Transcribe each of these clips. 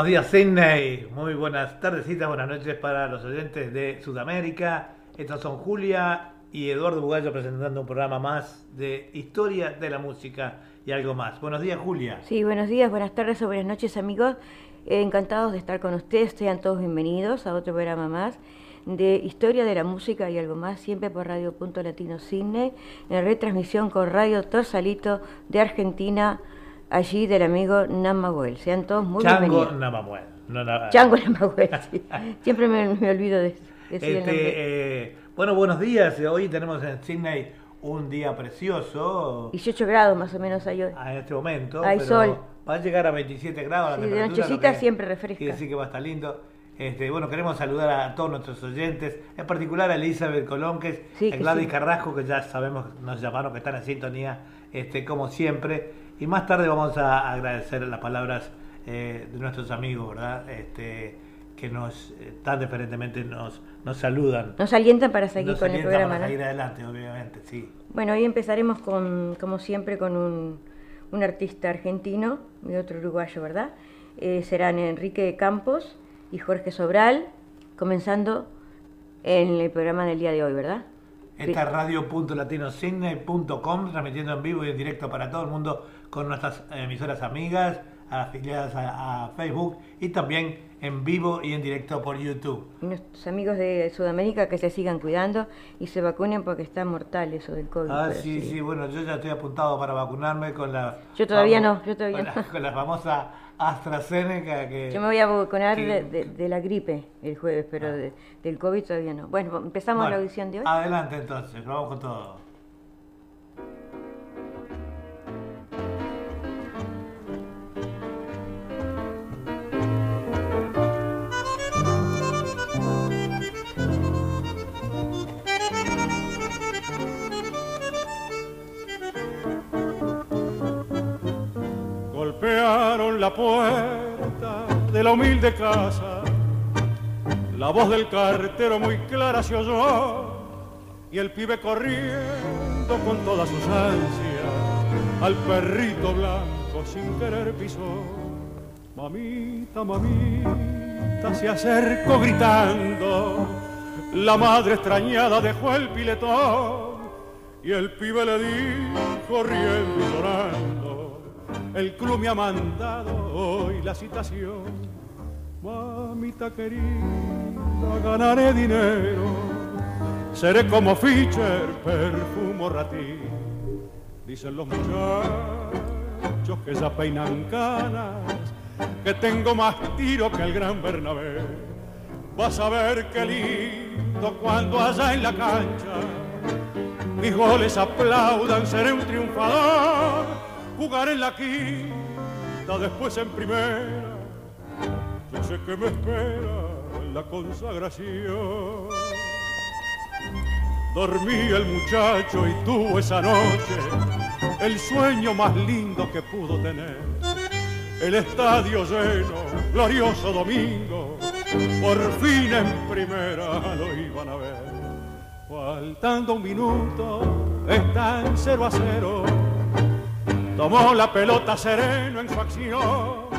Buenos días, Sydney. Muy buenas tardecitas, buenas noches para los oyentes de Sudamérica. Estos son Julia y Eduardo Bugallo presentando un programa más de historia de la música y algo más. Buenos días, Julia. Sí, buenos días, buenas tardes o buenas noches, amigos. Eh, encantados de estar con ustedes. Sean todos bienvenidos a otro programa más de historia de la música y algo más, siempre por Radio Punto Latino Sydney, en retransmisión con Radio Torsalito de Argentina, allí del amigo Namabuel. Sean todos muy Chango bienvenidos. Namamuel. No, no, Chango Namabuel, sí. Siempre me, me olvido de decir el nombre. Este, eh, bueno, buenos días. Hoy tenemos en Sydney un día precioso 18 grados más o menos hay hoy. a este momento. Hay pero sol. Va a llegar a 27 grados la Sí, de temperatura. nochecita lo que siempre refresca. Quiere decir que va a estar lindo. Este, bueno, queremos saludar a todos nuestros oyentes, en particular a Elizabeth Colón, que es Sí, a Gladys sí. Carrasco, que ya sabemos, nos llamaron, que están en sintonía, este, como siempre. Y más tarde vamos a agradecer las palabras eh, de nuestros amigos, ¿verdad? Este, que nos eh, tan diferentemente nos, nos saludan. Nos alientan para seguir Nos con el programa. para ¿no? seguir adelante, obviamente, sí. Bueno, hoy empezaremos con, como siempre, con un, un artista argentino y otro uruguayo, ¿verdad? Eh, serán Enrique Campos y Jorge Sobral, comenzando en el programa del día de hoy, ¿verdad? Esta es radio.latinosidney.com, transmitiendo en vivo y en directo para todo el mundo con nuestras emisoras amigas, afiliadas a, a Facebook y también en vivo y en directo por YouTube. Nuestros amigos de Sudamérica que se sigan cuidando y se vacunen porque está mortal eso del COVID. Ah, pero sí, sí, bueno, yo ya estoy apuntado para vacunarme con la... Yo todavía no, yo todavía con la, no. con la famosa AstraZeneca que... Yo me voy a vacunar que- de, de- de la gripe el jueves, pero Ah. de- del COVID todavía no. Bueno, empezamos Bueno, la audición de hoy. Adelante entonces, vamos con todo. Golpearon la puerta de la humilde casa, la voz del cartero muy clara se oyó y el pibe corriendo con todas sus ansias al perrito blanco sin querer pisó. Mamita, mamita se acercó gritando, la madre extrañada dejó el piletón y el pibe le dijo riendo y llorando, el club me ha mandado hoy la citación. Mamita querida, ganaré dinero, seré como Fischer, perfumo ratí. Dicen los muchachos que ya peinan canas, que tengo más tiro que el gran Bernabé. Vas a ver qué lindo cuando allá en la cancha mis goles aplaudan, seré un triunfador, jugaré en la quinta, después en primera, yo sé que me espera la consagración. Dormí el muchacho y tuvo esa noche el sueño más lindo que pudo tener. El estadio lleno, glorioso domingo, por fin en primera lo iban a ver. Faltando un minuto, están cero a cero. Tomó la pelota sereno en su acción,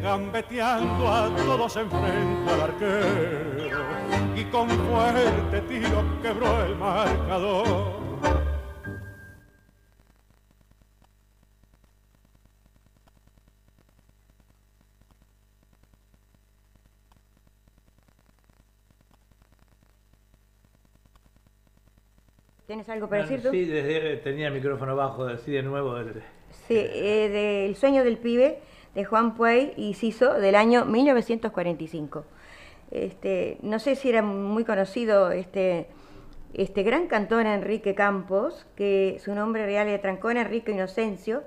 gambeteando a todos enfrente al arquero. Y con fuerte tiro quebró el marcador. ¿Tienes algo para decir tú? Sí, desde- tenía el micrófono bajo, sí, de nuevo. el- Sí, eh, de El sueño del pibe de Juan Puey y Ciso del año 1945. Este, no sé si era muy conocido este, este gran cantor Enrique Campos, que su nombre real era Trancón Enrique Inocencio,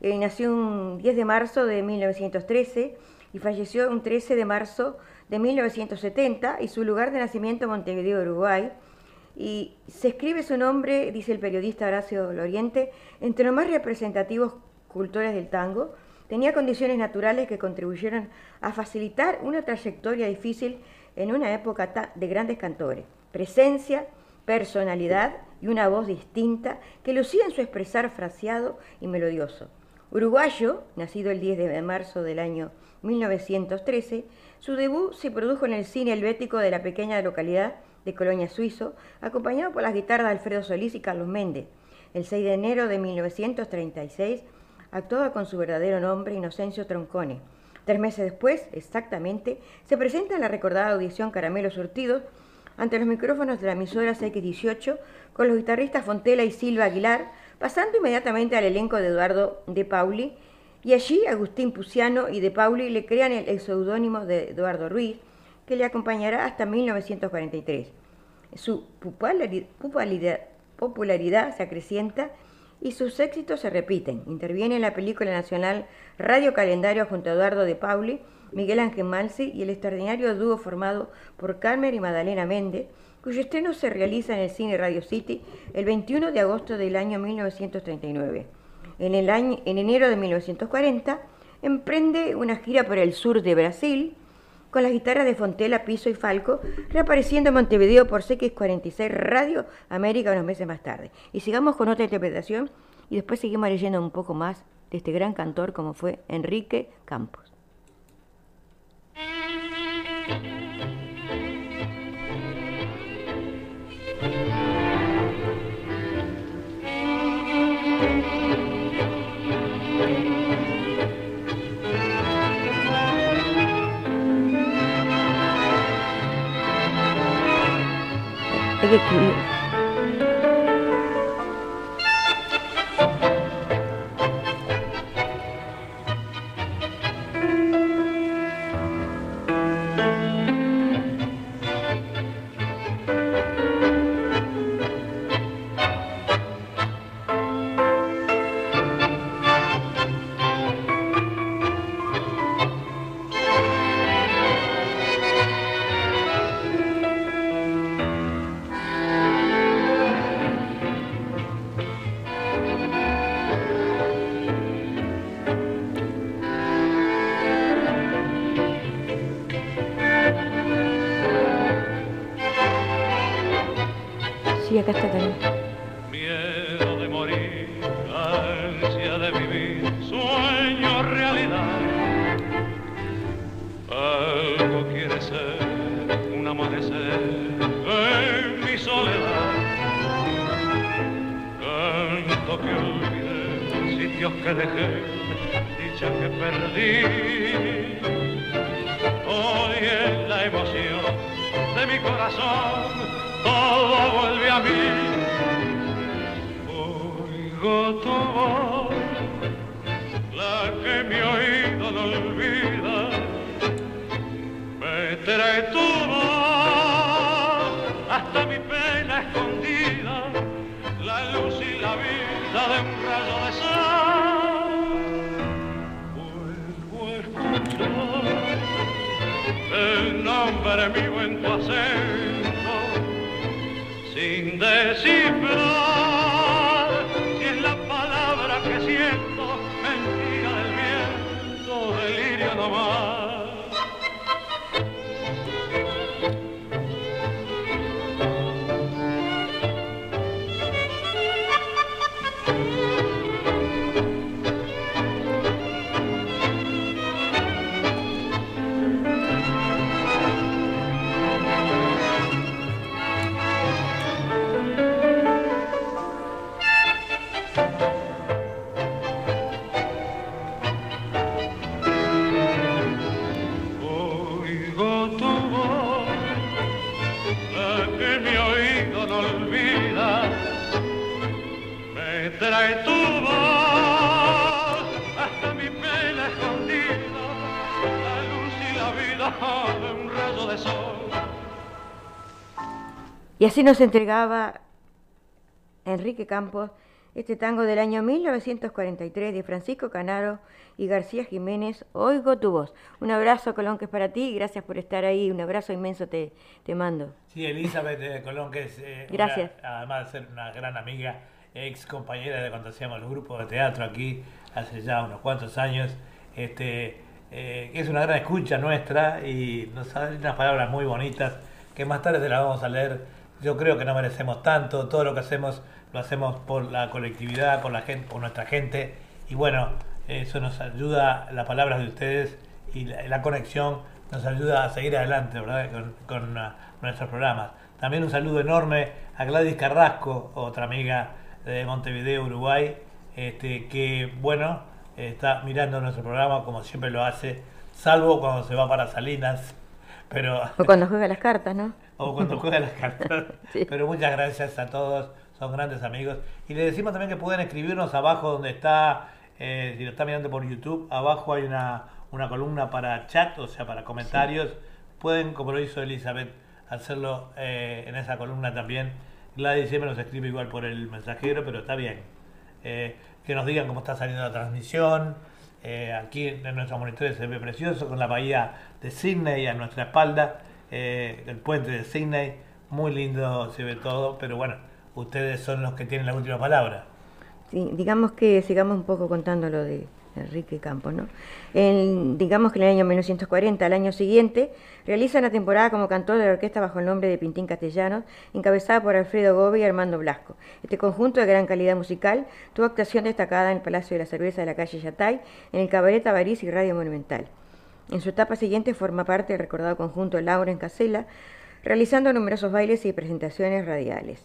eh, nació un 10 de marzo de 1913 y falleció un 13 de marzo de 1970 y su lugar de nacimiento Montevideo, Uruguay. Y se escribe su nombre, dice el periodista Horacio Loriente, entre los más representativos cultores del tango. Tenía condiciones naturales que contribuyeron a facilitar una trayectoria difícil en una época de grandes cantores. Presencia, personalidad y una voz distinta que lucía en su expresar fraseado y melodioso. Uruguayo, nacido el 10 de marzo del año 1913, su debut se produjo en el cine helvético de la pequeña localidad de Colonia Suizo, acompañado por las guitarras de Alfredo Solís y Carlos Méndez. El 6 de enero de 1936 actuaba con su verdadero nombre Inocencio Troncone. Tres meses después, exactamente, se presenta en la recordada audición Caramelo Surtidos ante los micrófonos de la emisora CX18 con los guitarristas Fontela y Silva Aguilar, pasando inmediatamente al elenco de Eduardo De Pauli, y allí Agustín Puciano y De Pauli le crean el seudónimo de Eduardo Ruiz, que le acompañará hasta 1943. Su popularidad se acrecienta y sus éxitos se repiten. Interviene en la película nacional Radio Calendario junto a Eduardo de Pauli, Miguel Ángel Malsi y el extraordinario dúo formado por Carmen y Madalena Méndez, cuyo estreno se realiza en el cine Radio City el 21 de agosto del año 1939. En, el año, en enero de 1940 emprende una gira por el sur de Brasil con las guitarras de Fontela, Piso y Falco, reapareciendo en Montevideo por CX46 Radio América unos meses más tarde. Y sigamos con otra interpretación y después seguimos leyendo un poco más de este gran cantor como fue Enrique Campos. Que Y así nos entregaba Enrique Campos este tango del año 1943 de Francisco Canaro y García Jiménez, Oigo tu voz. Un abrazo, Colón, que es para ti, gracias por estar ahí, un abrazo inmenso te, te mando. Sí, Elizabeth de Colón, que es, eh, gracias. además de ser una gran amiga, ex compañera de cuando hacíamos los grupos de teatro aquí, hace ya unos cuantos años, este, eh, es una gran escucha nuestra y nos da unas palabras muy bonitas que más tarde te las vamos a leer. Yo creo que no merecemos tanto, todo lo que hacemos lo hacemos por la colectividad, por la gente, por nuestra gente y bueno, eso nos ayuda, las palabras de ustedes y la, conexión nos ayuda a seguir adelante, ¿verdad? Con, uh, nuestros programas. También un saludo enorme a Gladys Carrasco, otra amiga de Montevideo, Uruguay, este, que, bueno, está mirando nuestro programa como siempre lo hace, salvo cuando se va para Salinas. Pero, o cuando juega las cartas, ¿no? O cuando juega las cartas. Pero muchas gracias a todos, son grandes amigos. Y le decimos también que pueden escribirnos abajo donde está, eh, si lo está mirando por YouTube, abajo hay una, una columna para chat, o sea, para comentarios. Pueden, como lo hizo Elizabeth, hacerlo eh, en esa columna también. Gladys siempre nos escribe igual por el mensajero, pero está bien. Eh, que nos digan cómo está saliendo la transmisión. Eh, aquí en nuestros monitores se ve precioso con la bahía de Sydney a nuestra espalda, el puente de Sydney, muy lindo se ve todo, pero bueno, ustedes son los que tienen la última palabra. Sí, digamos que sigamos un poco contando lo de Enrique Campos, ¿no? En, digamos que en el año 1940, al año siguiente, realiza una temporada como cantor de la orquesta bajo el nombre de Pintín Castellanos, encabezada por Alfredo Gobi y Armando Blasco. Este conjunto de gran calidad musical tuvo actuación destacada en el Palacio de la Cerveza de la calle Yatay, en el Cabaret Tabarís y Radio Monumental. En su etapa siguiente forma parte del recordado conjunto Laura en Casela, realizando numerosos bailes y presentaciones radiales.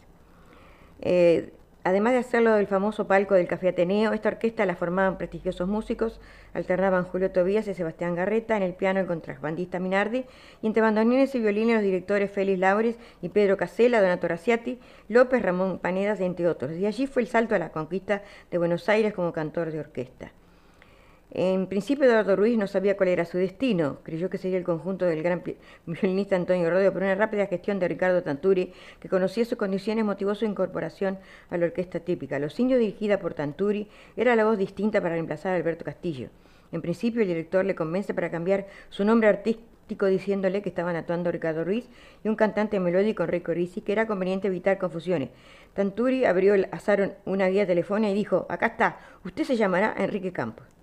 Eh, Además de hacerlo del famoso palco del Café Ateneo, esta orquesta la formaban prestigiosos músicos, alternaban Julio Tobías y Sebastián Garreta, en el piano el contrabandista Minardi, y entre bandoneones y violines los directores Félix Laures y Pedro Casella, Donato Raciati, López Ramón Panedas, entre otros. Y allí fue el salto a la conquista de Buenos Aires como cantor de orquesta. En principio Eduardo Ruiz no sabía cuál era su destino, creyó que sería el conjunto del gran violinista Antonio Rodeo, pero una rápida gestión de Ricardo Tanturi, que conocía sus condiciones, motivó su incorporación a la orquesta típica. Los indios, dirigida por Tanturi, era la voz distinta para reemplazar a Alberto Castillo. En principio el director le convence para cambiar su nombre artístico diciéndole que estaban actuando Ricardo Ruiz y un cantante melódico Enrico Risi, que era conveniente evitar confusiones. Tanturi abrió el azar una guía telefónica y dijo, acá está, usted se llamará Enrique Campos.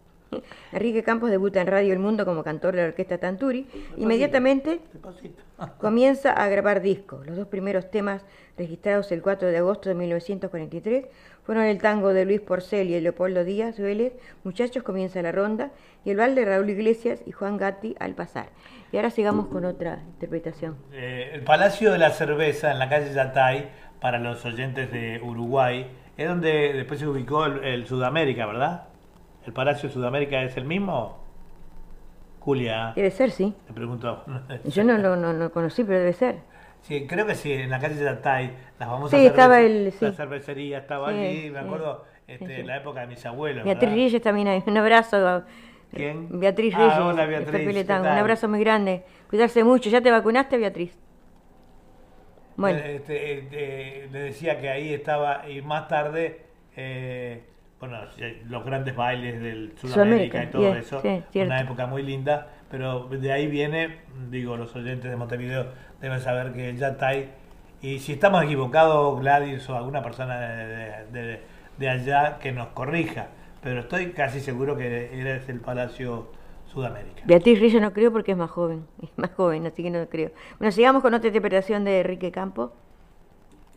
Enrique Campos debuta en Radio El Mundo como cantor de la orquesta Tanturi. Inmediatamente comienza a grabar discos. Los dos primeros temas registrados el 4 de agosto de 1943 fueron el tango de Luis Porcel y Leopoldo Díaz Vélez, Muchachos comienza la ronda, y el bal de Raúl Iglesias y Juan Gatti al pasar. Y ahora sigamos con otra interpretación. Eh, el Palacio de la Cerveza en la calle Yatay, para los oyentes de Uruguay, es donde después se ubicó el Sudamérica, ¿verdad? ¿El Palacio de Sudamérica es el mismo? Julia. Debe ser, sí. Me pregunto. Yo no lo no, conocí, pero debe ser. Sí, creo que sí, en la calle de Atay, las famosas sí, estaba el, la cervecería estaba allí, me acuerdo, este, la época de mis abuelos. Beatriz Reyes también hay, un abrazo. ¿Quién? Beatriz ah, Reyes. Ah, hola Beatriz. Un abrazo muy grande. Cuidarse mucho. ¿Ya te vacunaste, Beatriz? Bueno. Este, este, le decía que ahí estaba, y más tarde, eh, bueno, los grandes bailes del Sudamérica, y todo eso, una época muy linda, pero de ahí viene, digo, los oyentes de Montevideo deben saber que el Yatay, y si estamos equivocados, Gladys o alguna persona de, allá que nos corrija, pero estoy casi seguro que eres el Palacio Sudamérica. Beatriz Rillo no creo porque es más joven, es más joven, así que no creo. Bueno, sigamos con otra interpretación de Enrique Campo.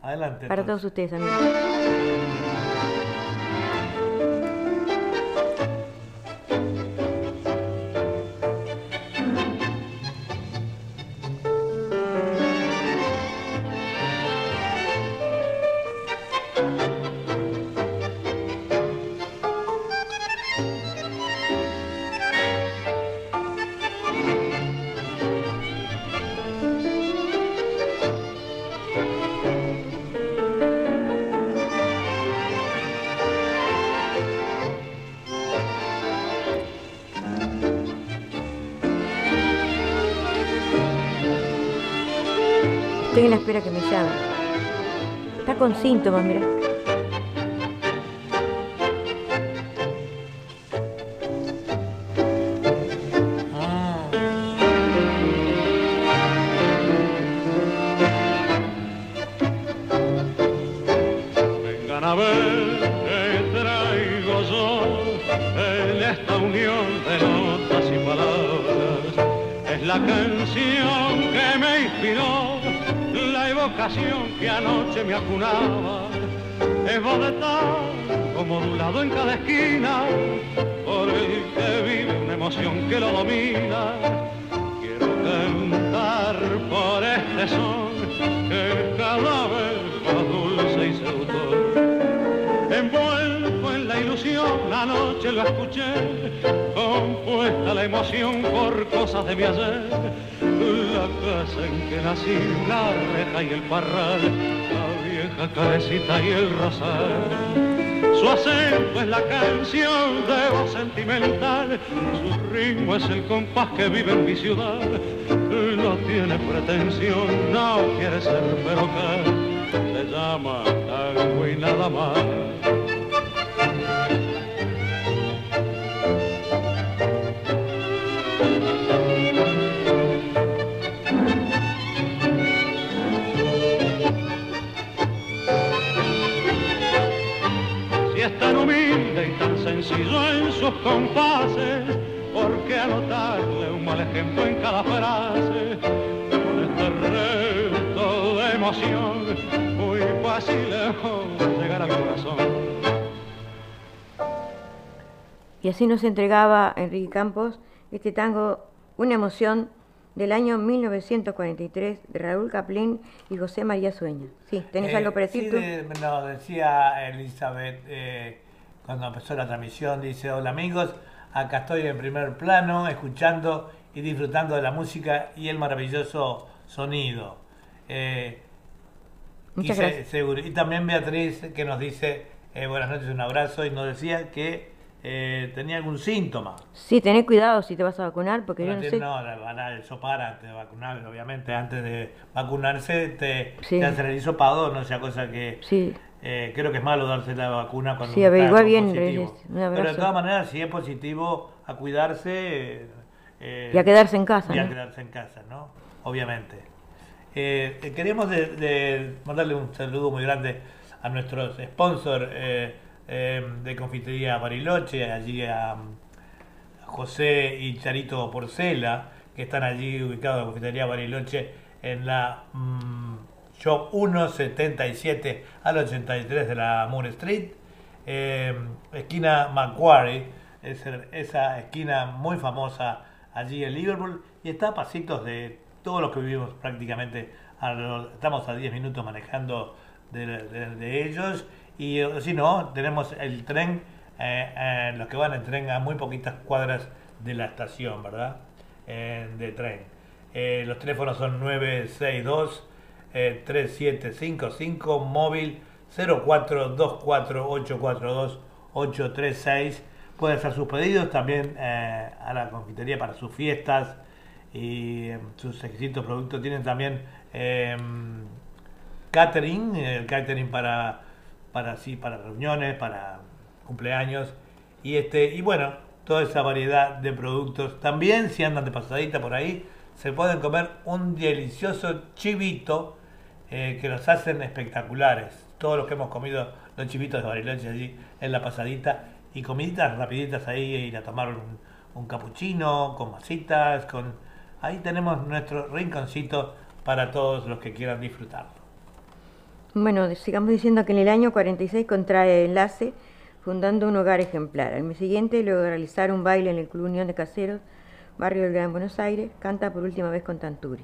Adelante. Para todos ustedes, amigos. Con síntomas, mira. Emoción por cosas de mi ayer. La casa en que nací, la reja y el parral, la vieja cabecita y el rosal. Su acento es la canción de voz sentimental, su ritmo es el compás que vive en mi ciudad. No tiene pretensión, no quiere ser pero que se llama tango y nada más. Y tan sencillo en sus compases, ¿por qué anotarle un mal ejemplo en cada frase? Con este reto de emoción, muy fácil es llegar a mi corazón. Y así nos entregaba Enrique Campos este tango, una emoción del año 1943 de Raúl Caplín y José María Sueña. Sí, ¿tenés Eh, algo para decir sí, tú? de- no, decía Elizabeth eh, cuando empezó la transmisión, dice, hola amigos, acá estoy en primer plano, escuchando y disfrutando de la música y el maravilloso sonido. Eh, Muchas y, gracias. seguro- y también Beatriz que nos dice, eh, buenas noches, un abrazo, y nos decía que eh, tenía algún síntoma. Sí, tené cuidado si te vas a vacunar, porque yo Bueno, no te- sé. no, la- van a sopar antes de vacunar, obviamente, antes de vacunarse te, Sí. te hacen el hisopado, no sea cosa que... Sí, Eh, creo que es malo darse la vacuna cuando Sí, está bien, positivo. Pero de todas maneras, si es positivo, a cuidarse. eh, y a quedarse en casa. y a quedarse en casa, ¿no? Obviamente. Eh, eh, queremos de, de mandarle un saludo muy grande a nuestros sponsors eh, de Confitería Bariloche, allí a, a José y Charito Porcela, que están allí ubicados en Confitería Bariloche en la mm, Shop 177 al 83 de la Moore Street, eh, esquina Macquarie, esa esquina muy famosa allí en Liverpool, y está a pasitos de todos los que vivimos prácticamente, estamos a 10 minutos manejando de, ellos, y si no, tenemos el tren, eh, eh, los que van en tren a muy poquitas cuadras de la estación, ¿verdad? De tren. Los teléfonos son 962 eh, 3755, móvil 0424842836. Puede hacer sus pedidos también eh, a la confitería para sus fiestas y eh, sus exquisitos productos. Tienen también eh, catering, el catering para, para, sí, para reuniones, para cumpleaños y este y bueno, toda esa variedad de productos. También si andan de pasadita por ahí, se pueden comer un delicioso chivito eh, que los hacen espectaculares. Todos los que hemos comido los chivitos de Bariloche allí en la pasadita y comiditas rapiditas ahí, ir a tomar un, un capuchino con masitas, con ahí tenemos nuestro rinconcito para todos los que quieran disfrutarlo. Bueno, sigamos diciendo que en el año 46 contrae enlace fundando un hogar ejemplar. Al mes siguiente, luego realizar un baile en el Club Unión de Caseros, barrio del Gran Buenos Aires, canta por última vez con Tanturi.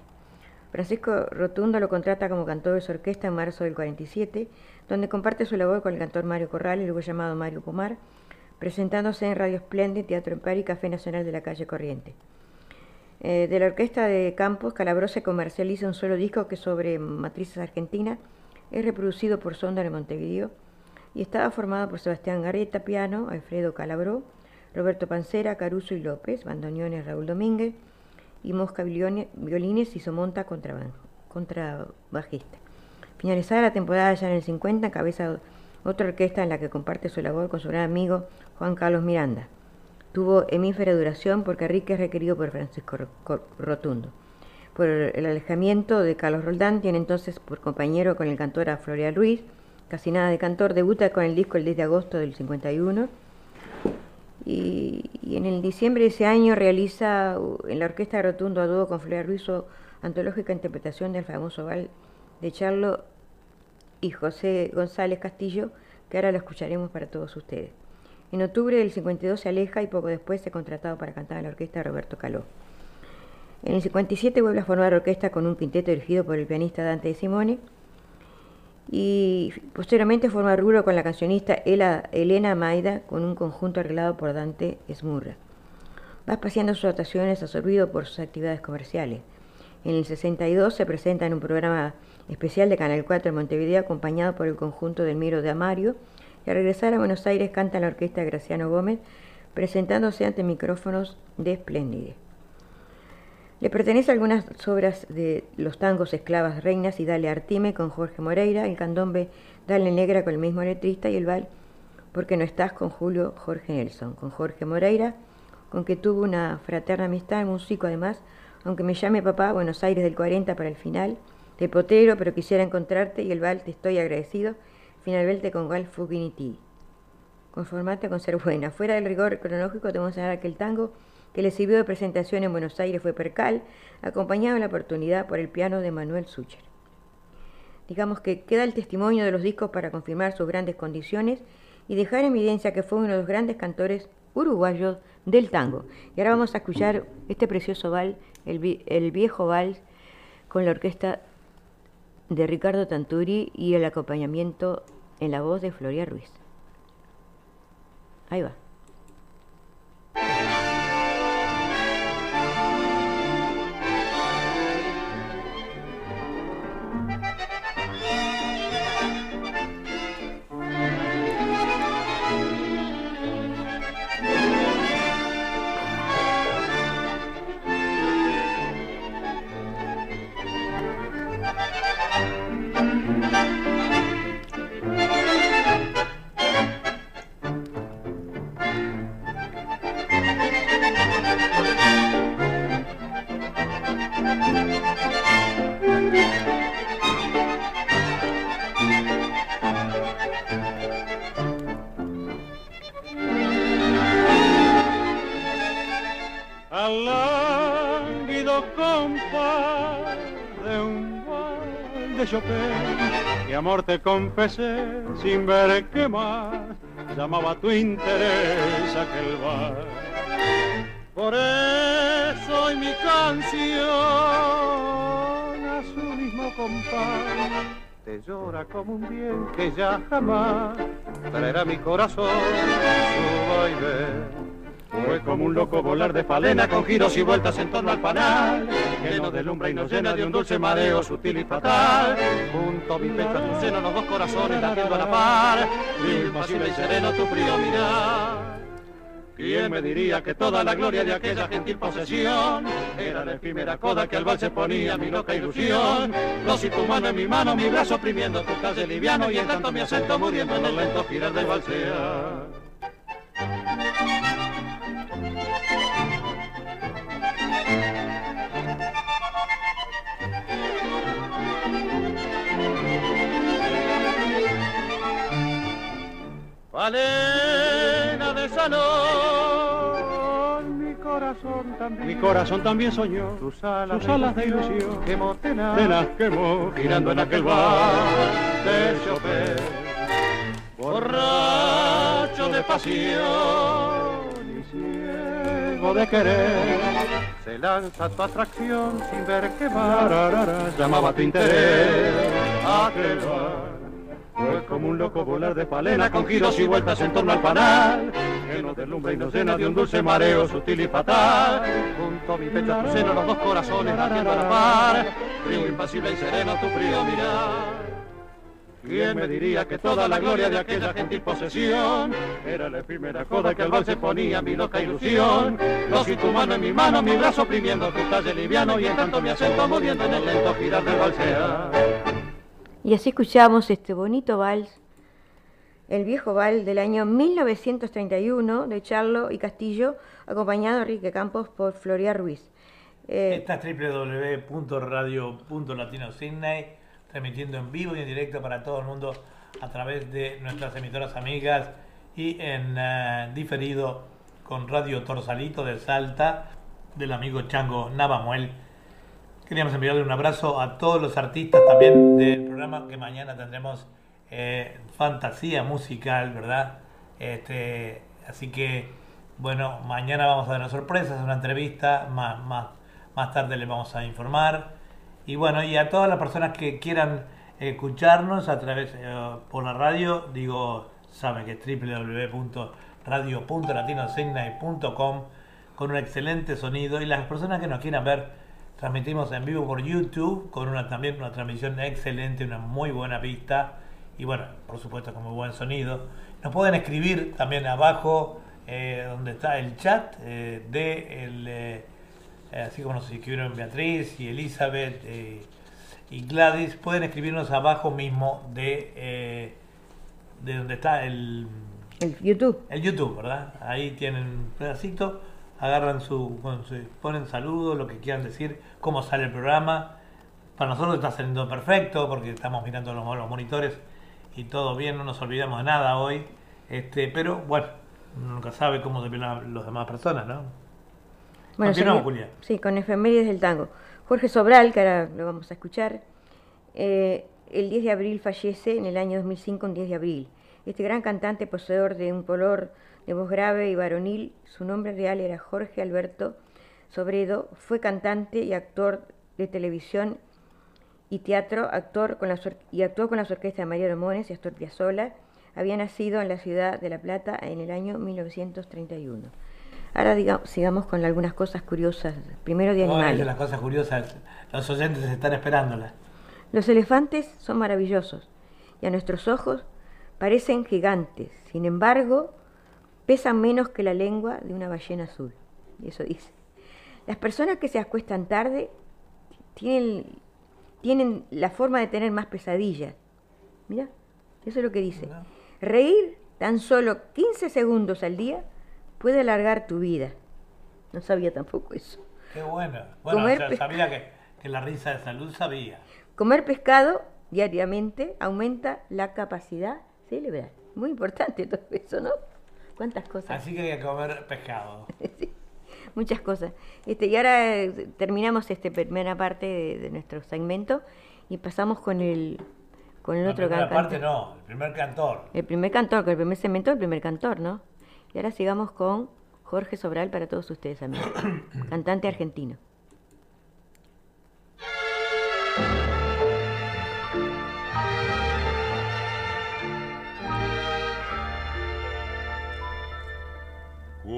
Francisco Rotundo lo contrata como cantor de su orquesta en marzo del 47, donde comparte su labor con el cantor Mario Corral, luego llamado Mario Pomar, presentándose en Radio Splendid, Teatro Empire y Café Nacional de la calle Corriente. Eh, de la orquesta de Campos, Calabró se comercializa un solo disco que sobre matrices argentinas es reproducido por Sonda en Montevideo y estaba formado por Sebastián Gareta, piano, Alfredo Calabró, Roberto Pancera, Caruso y López, bandoneones Raúl Domínguez y Mosca violines, y Somonta contrabajista. Finalizada la temporada ya en el 50, cabeza otra orquesta en la que comparte su labor con su gran amigo Juan Carlos Miranda. Tuvo hemífera duración porque Enrique es requerido por Francisco Rotundo. Por el alejamiento de Carlos Roldán, tiene entonces por compañero con el cantor a Floreal Ruiz. Casi nada de cantor, debuta con el disco el 10 de agosto del 51. Y, en el diciembre de ese año realiza en la orquesta Rotundo a dúo con Floreal Ruiz antológica interpretación del famoso bal de Charlo y José González Castillo, que ahora lo escucharemos para todos ustedes. En octubre del 52 se aleja y poco después se contratado para cantar en la orquesta Roberto Caló. En el 57 vuelve a formar orquesta con un quinteto dirigido por el pianista Dante de Simone y posteriormente forma rubro con la cancionista Elena Maida con un conjunto arreglado por Dante Esmurra. Va espaciando sus actuaciones absorbido por sus actividades comerciales. En el 62 se presenta en un programa especial de Canal 4 en Montevideo acompañado por el conjunto del Miro de Amario y al regresar a Buenos Aires canta la orquesta Graciano Gómez presentándose ante micrófonos de Espléndide. Le pertenece algunas obras de los tangos Esclavas Reinas y Dale Artime con Jorge Moreira, el candombe Dale Negra con el mismo letrista y el bal Porque no estás con Julio Jorge Nelson, con Jorge Moreira, con que tuvo una fraterna amistad, músico además, aunque me llame papá, Buenos Aires del 40 para el final, de potero, pero quisiera encontrarte y el bal te estoy agradecido, finalmente con Gal Fuginiti. Conformate con ser buena. Fuera del rigor cronológico, te vamos a dar que el tango que le sirvió de presentación en Buenos Aires fue Percal, acompañado en la oportunidad por el piano de Manuel Sucher. Digamos que queda el testimonio de los discos para confirmar sus grandes condiciones y dejar en evidencia que fue uno de los grandes cantores uruguayos del tango. Y ahora vamos a escuchar este precioso vals, el, viejo vals, con la orquesta de Ricardo Tanturi y el acompañamiento en la voz de Floria Ruiz. Ahí va. Confesé sin ver qué más llamaba tu interés aquel bar. Por eso hoy mi canción a su mismo compás. Te llora como un bien que ya jamás traerá mi corazón. Su baile fue como un loco volar de falena con giros y vueltas en torno al panal, que nos deslumbra y nos llena de un dulce mareo sutil y fatal. Junto a mi pecho, a tu seno, los dos corazones latiendo a la par, impasible y sereno tu frío mirar. ¿Quién me diría que toda la gloria de aquella gentil posesión era la efímera coda que al bal se ponía mi loca ilusión? No y tu mano en mi mano, mi brazo oprimiendo tu calle liviano y en tanto mi acento muriendo en el lento girar del balsea. Valena de salón, mi corazón también, mi corazón también soñó. Sus alas, de, ilusión, quemó de las quemó, girando en aquel bar de Chopin, borracho de pasión y ciego de querer, se lanza tu atracción sin ver que va, llamaba tu interés. Aquel bar fue como un loco volar de palena con giros y vueltas en torno al panal, que nos deslumbra y nos llena de un dulce mareo sutil y fatal. Junto a mi pecho a tu seno los dos corazones latiendo a la par, frío impasible y sereno tu frío mirar. ¿Quién me diría que toda la gloria de aquella gentil posesión era la efímera coda que al bal se ponía mi loca ilusión? No si tu mano en mi mano, mi brazo oprimiendo tu talle liviano y en tanto mi acento muriendo en el lento girar del balsea. Y así escuchamos este bonito vals, el viejo vals del año 1931 de Charlo y Castillo, acompañado de Enrique Campos por Floria Ruiz. Eh, Esta es transmitiendo en vivo y en directo para todo el mundo a través de nuestras emisoras amigas y en eh, diferido con Radio Torsalito de Salta del amigo Chango Navamuel. Queríamos enviarle un abrazo a todos los artistas también del programa que mañana tendremos eh, fantasía musical, ¿verdad? Este, así que, bueno, mañana vamos a dar una sorpresa, una entrevista, más, más, más tarde les vamos a informar. Y bueno, y a todas las personas que quieran escucharnos a través eh, por la radio, digo, saben que es www.radio.latinosigna.com con un excelente sonido y las personas que nos quieran ver transmitimos en vivo por YouTube con una también una transmisión excelente, una muy buena vista y bueno, por supuesto con muy buen sonido. Nos pueden escribir también abajo eh, donde está el chat eh, de el, eh, así como nos escribieron Beatriz y Elizabeth y Gladys, pueden escribirnos abajo mismo de, de donde está el, el YouTube. El YouTube, ¿verdad? Ahí tienen un pedacito agarran su, ponen saludos, lo que quieran decir, cómo sale el programa. Para nosotros está saliendo perfecto porque estamos mirando los, los monitores y todo bien, no nos olvidamos de nada hoy. Este, pero bueno, nunca sabe cómo se ven las demás personas, ¿no? Bueno, Continuamos, Julia. Sí, con efemérides del tango. Jorge Sobral, que ahora lo vamos a escuchar, eh, el 10 de abril fallece en el año 2005, un 10 de abril. Este gran cantante, poseedor de un color de voz grave y varonil, su nombre real era Jorge Alberto Sobredo, fue cantante y actor de televisión y teatro, actor con y actuó con las orquestas de María Mones y Astor Piazzolla. Había nacido en la ciudad de La Plata en el año 1931. Ahora digamos, sigamos con algunas cosas curiosas. Primero de animales. las cosas curiosas, los oyentes están esperándolas. Los elefantes son maravillosos y a nuestros ojos parecen gigantes. Sin embargo, pesan menos que la lengua de una ballena azul. Eso dice. Las personas que se acuestan tarde tienen, tienen la forma de tener más pesadillas. Mira, eso es lo que dice. Reír tan solo 15 segundos al día puede alargar tu vida. No sabía tampoco eso. Qué bueno. Bueno, sabía que, que la risa de salud sabía. Comer pescado diariamente aumenta la capacidad cerebral. Muy importante todo eso, ¿no? ¿Cuántas cosas? Así que hay que comer pescado. muchas cosas. Este, y ahora eh, terminamos esta primera parte de, nuestro segmento y pasamos con el con el otro cantante. parte no, el primer cantor. El primer cantor, con el primer segmento, el primer cantor, ¿no? Y ahora sigamos con Jorge Sobral para todos ustedes, amigos. cantante argentino.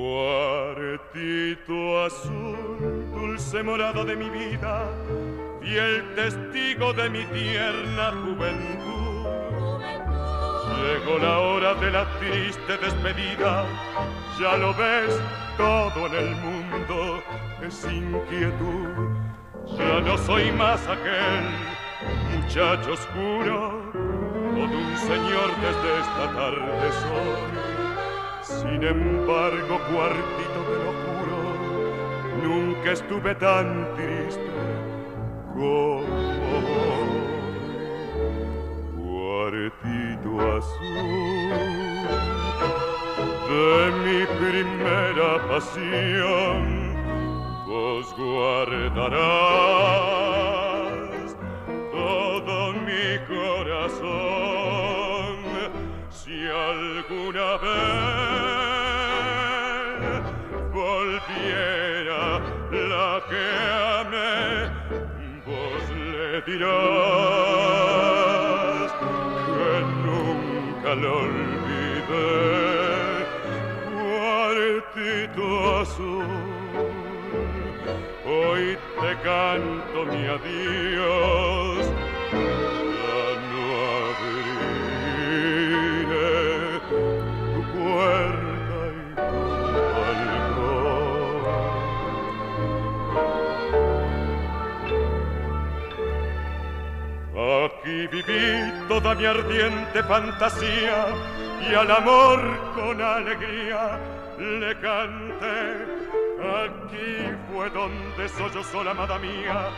Cuartito azul, dulce morada de mi vida, fiel testigo de mi tierna juventud. Llegó la hora de la triste despedida, ya lo ves, todo en el mundo es inquietud. Ya no soy más aquel muchacho oscuro, o de un señor desde esta tarde sol sin embargo, cuartito te lo juro, nunca estuve tan triste como. Cuartito azul de mi primera pasión, vos guardarás todo mi corazón alguna vez que amé, vos le dirás que nunca lo olvidé. Cuartito azul, hoy te canto mi adiós. Viví toda mi ardiente fantasía y al amor con alegría le canté. Aquí fue donde soy yo sola, amada mía,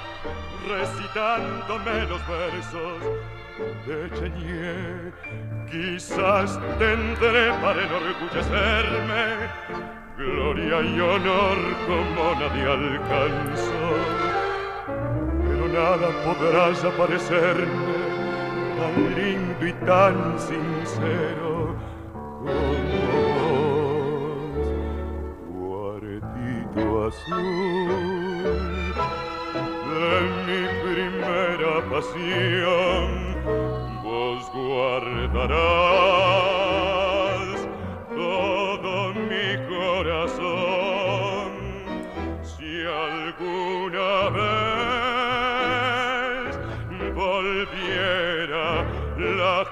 recitándome los versos de Cheñé. Quizás tendré para enorgullecerme gloria y honor como nadie alcanzó nada podrás aparecerme tan lindo y tan sincero como vos, cuartito azul de mi primera pasión, vos guardarás.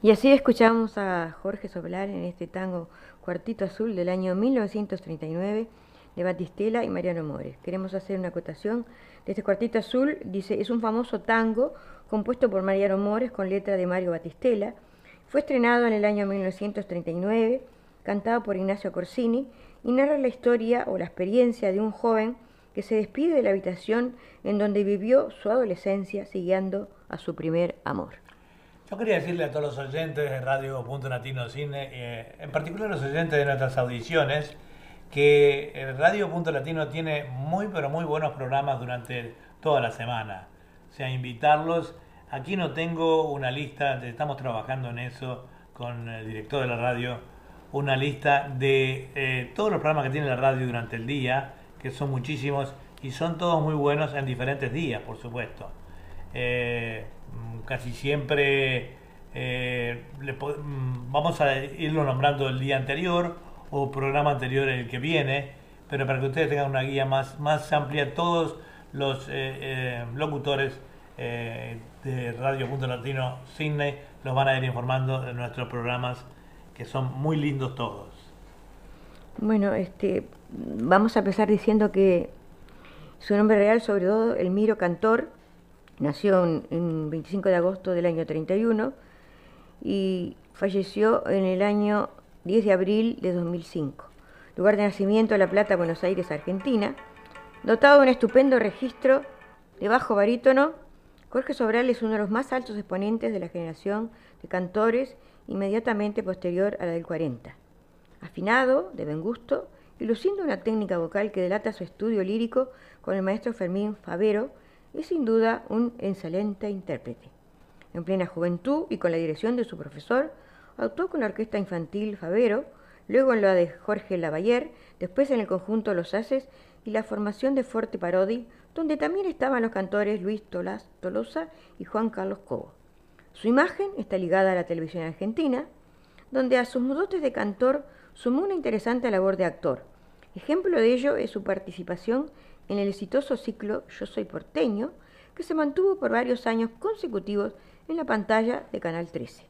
Y así escuchamos a Jorge Soblar en este tango Cuartito Azul del año 1939 de Batistela y Mariano Mores. Queremos hacer una acotación de este Cuartito Azul. Dice, es un famoso tango compuesto por Mariano Mores con letra de Mario Batistela. Fue estrenado en el año 1939, cantado por Ignacio Corsini y narra la historia o la experiencia de un joven que se despide de la habitación en donde vivió su adolescencia siguiendo a su primer amor. Yo quería decirle a todos los oyentes de Radio Punto Latino Cine, eh, en particular los oyentes de nuestras audiciones, que eh, Radio Punto Latino tiene muy pero muy buenos programas durante toda la semana. O sea, invitarlos. Aquí no tengo una lista, estamos trabajando en eso con el director de la radio, una lista de eh, todos los programas que tiene la radio durante el día, que son muchísimos y son todos muy buenos en diferentes días, por supuesto. Mm, casi siempre eh, mm, vamos a irlo nombrando el día anterior o programa anterior el que viene, pero para que ustedes tengan una guía más, más amplia, todos los eh, eh, locutores de Radio Punto Latino Sydney los van a ir informando de nuestros programas que son muy lindos todos. Bueno, este, vamos a empezar diciendo que su nombre real, sobre todo, Elmiro Cantor, Nació en, 25 de agosto del año 31 y falleció en el año 10 de abril de 2005. Lugar de nacimiento La Plata, Buenos Aires, Argentina. Dotado de un estupendo registro de bajo barítono, Jorge Sobral es uno de los más altos exponentes de la generación de cantores inmediatamente posterior a la del 40. Afinado, de buen gusto, y luciendo una técnica vocal que delata su estudio lírico con el maestro Fermín Favero, es sin duda un excelente intérprete. En plena juventud y con la dirección de su profesor, actuó con la orquesta infantil Favero, luego en la de Jorge Lavaller, después en el conjunto Los Haces y la formación de Forte Parodi, donde también estaban los cantores Luis Tolás, Tolosa y Juan Carlos Cobo. Su imagen está ligada a la televisión argentina, donde a sus dotes de cantor sumó una interesante labor de actor. Ejemplo de ello es su participación en el exitoso ciclo Yo Soy Porteño, que se mantuvo por varios años consecutivos en la pantalla de Canal 13.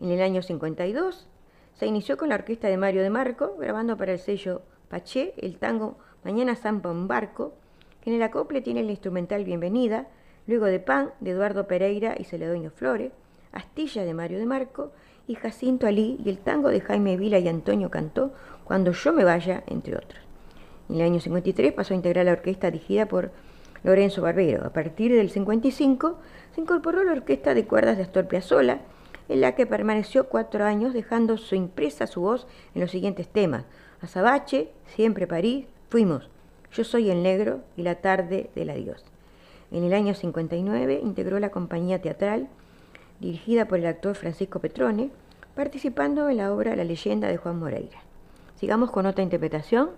En el año 52 se inició con la orquesta de Mario de Marco, grabando para el sello Paché el tango Mañana Zampa un barco, que en el acople tiene el instrumental Bienvenida, luego de Pan de Eduardo Pereira y Celedonio Flores, Astilla de Mario de Marco y Jacinto Alí y el tango de Jaime Vila y Antonio Cantó, Cuando yo me vaya, entre otros. En el año 53 pasó a integrar la orquesta dirigida por Lorenzo Barbero. A partir del 55 se incorporó la orquesta de cuerdas de Astor Piazzolla, en la que permaneció cuatro años, dejando su impresa su voz en los siguientes temas: Azabache, Siempre París, Fuimos, Yo soy el negro y La tarde del adiós. En el año 59 integró la compañía teatral dirigida por el actor Francisco Petrone, participando en la obra La leyenda de Juan Moreira. Sigamos con otra interpretación.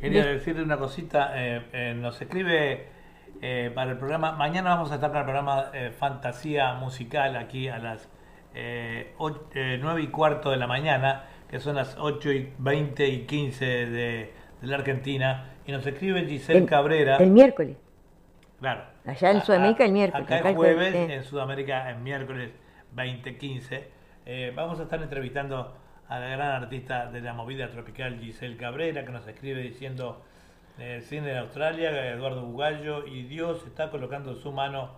Quería decirle una cosita, eh, eh, nos escribe eh, para el programa, mañana vamos a estar para el programa Fantasía Musical aquí a las 9 y cuarto de la mañana, que son las 8 y 20 y 15 de, la Argentina, y nos escribe Giselle Cabrera. El miércoles. Claro. Allá en Sudamérica el miércoles. Acá, el jueves, en Sudamérica el miércoles 20, 15. vamos a estar entrevistando a la gran artista de la movida tropical Giselle Cabrera, que nos escribe diciendo el cine de Australia, Eduardo Bugallo, y Dios está colocando su mano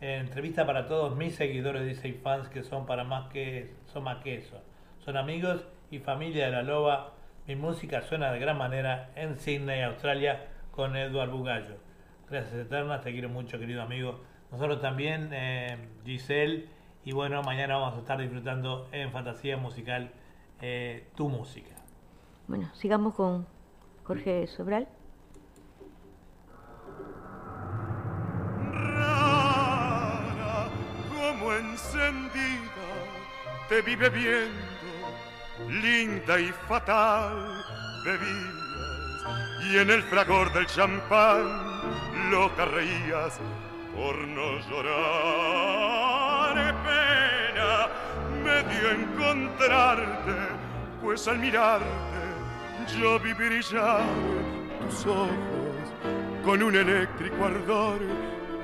en entrevista para todos mis seguidores, dice y fans que son para más que son más que eso. Son amigos y familia de la loba. Mi música suena de gran manera en Sydney, Australia, con Eduardo Bugallo. Gracias eternas, te quiero mucho, querido amigo. Nosotros también, eh, Giselle, y bueno, mañana vamos a estar disfrutando en Fantasía Musical eh, tu música. Bueno, sigamos con Jorge Sobral. Rara como encendida te vive viendo, linda y fatal, bebías y en el fragor del champán loca reías por no llorar. Pena me dio encontrarte, pues al mirarte yo vi brillar tus ojos con un eléctrico ardor,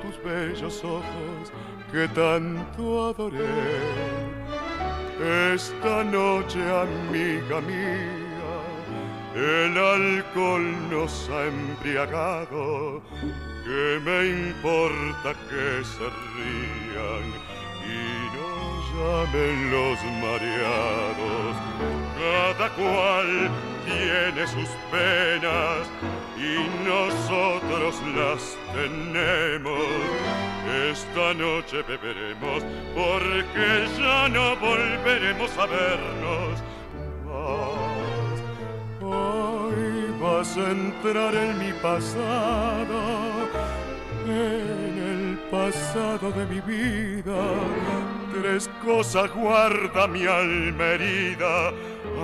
tus bellos ojos que tanto adoré. Esta noche, amiga mía, el alcohol nos ha embriagado. ¿Qué me importa que se rían y nos llamen los mareados? Cada cual tiene sus penas y nosotros las tenemos. Esta noche beberemos porque ya no volveremos a vernos. Vas, hoy vas a entrar en mi pasado, en el pasado de mi vida. Tres cosas guarda mi alma herida,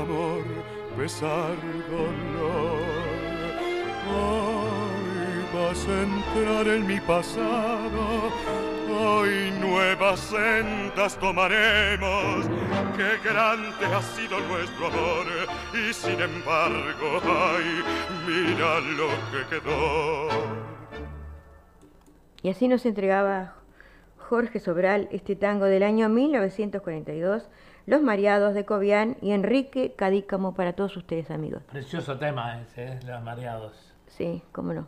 amor, pesar, dolor. Hoy vas a entrar en mi pasado, hoy nuevas sendas tomaremos. Qué grande ha sido nuestro amor y sin embargo, ay, mira lo que quedó. Y así nos entregaba Jorge Sobral este tango del año 1942, Los Mareados de Cobian y Enrique Cadícamo para todos ustedes amigos. Precioso tema ese, ¿eh? Los Mareados. Sí, cómo no.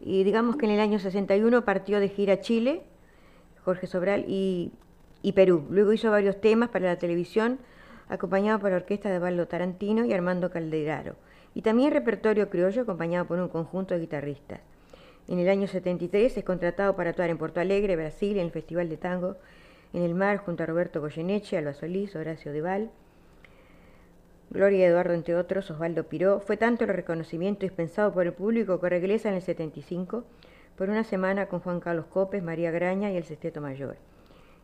Y digamos que en el año 61 partió de gira a Chile, Jorge Sobral, y, Perú. Luego hizo varios temas para la televisión, acompañado por la orquesta de Valdo Tarantino y Armando Calderaro. Y también repertorio criollo, acompañado por un conjunto de guitarristas. En el año 73 es contratado para actuar en Porto Alegre, Brasil, en el Festival de Tango en el Mar, junto a Roberto Goyeneche, Alba Solís, Horacio Deval, Gloria Eduardo, entre otros, Osvaldo Piró. Fue tanto el reconocimiento dispensado por el público que regresa en el 75 por una semana con Juan Carlos Copes, María Graña y el Sesteto Mayor.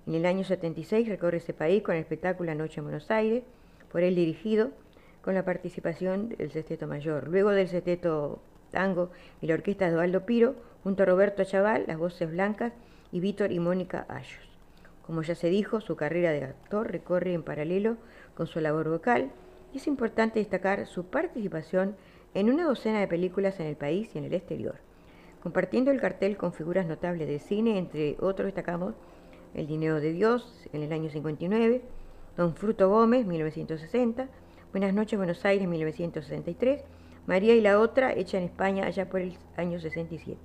En el año 76 recorre ese país con el espectáculo La Noche en Buenos Aires, por él dirigido, con la participación del Sesteto Mayor. Luego del Sesteto Tango y la orquesta de Osvaldo Piro, junto a Roberto Chaval, las voces blancas y Víctor y Mónica Ayos. Como ya se dijo, su carrera de actor recorre en paralelo con su labor vocal y es importante destacar su participación en una docena de películas en el país y en el exterior. Compartiendo el cartel con figuras notables del cine, entre otros destacamos El Dinero de Dios en el año 59, Don Fruto Gómez, 1960, Buenas noches Buenos Aires, 1963, María y la otra, hecha en España allá por el año 67.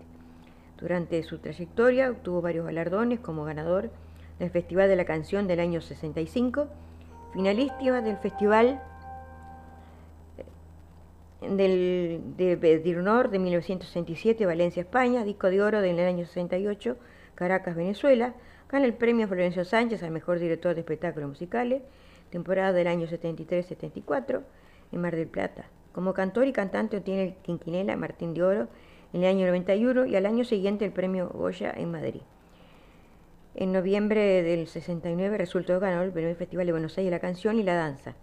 Durante su trayectoria obtuvo varios galardones como ganador del Festival de la Canción del año 65, finalista del Festival del, de Dirnor de 1967, Valencia, España, disco de oro del año 68, Caracas, Venezuela, gana el premio Florencio Sánchez al mejor director de espectáculos musicales, temporada del año 73-74, en Mar del Plata. Como cantor y cantante obtiene el Quinquinela Martín de Oro en el año 91 y al año siguiente el premio Goya en Madrid. En noviembre del 69 resultó ganador el primer Festival de Buenos Aires la Canción y la Danza.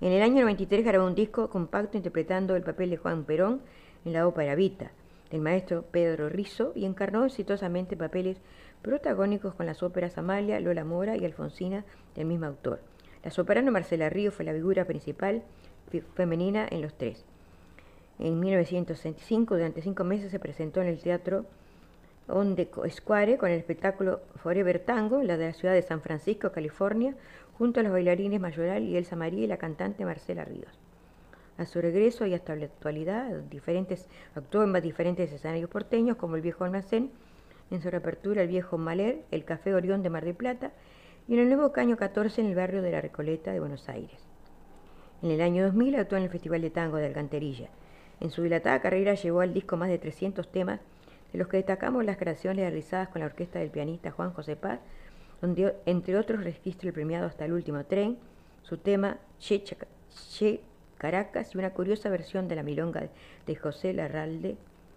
En el año 93 grabó un disco compacto interpretando el papel de Juan Perón en la ópera Vita, del maestro Pedro Rizzo, y encarnó exitosamente papeles protagónicos con las óperas Amalia, Lola Mora y Alfonsina del mismo autor. La soprano Marcela Río fue la figura principal femenina en los tres. En 1965, durante cinco meses, se presentó en el Teatro On the Square con el espectáculo Forever Tango, la de la ciudad de San Francisco, California, junto a los bailarines Mayoral y Elsa María y la cantante Marcela Ríos. A su regreso y hasta la actualidad, diferentes, actuó en diferentes escenarios porteños como el Viejo Almacén, en su reapertura el Viejo Maler, el Café Orión de Mar del Plata y en el nuevo Caño 14 en el barrio de La Recoleta de Buenos Aires. En el año 2000 actuó en el Festival de Tango de Alcantarilla. En su dilatada carrera llevó al disco más de 300 temas, de los que destacamos las creaciones realizadas con la orquesta del pianista Juan José Paz, donde entre otros registra el premiado Hasta el último tren, su tema Che, che Caracas y una curiosa versión de la milonga de José Larralde,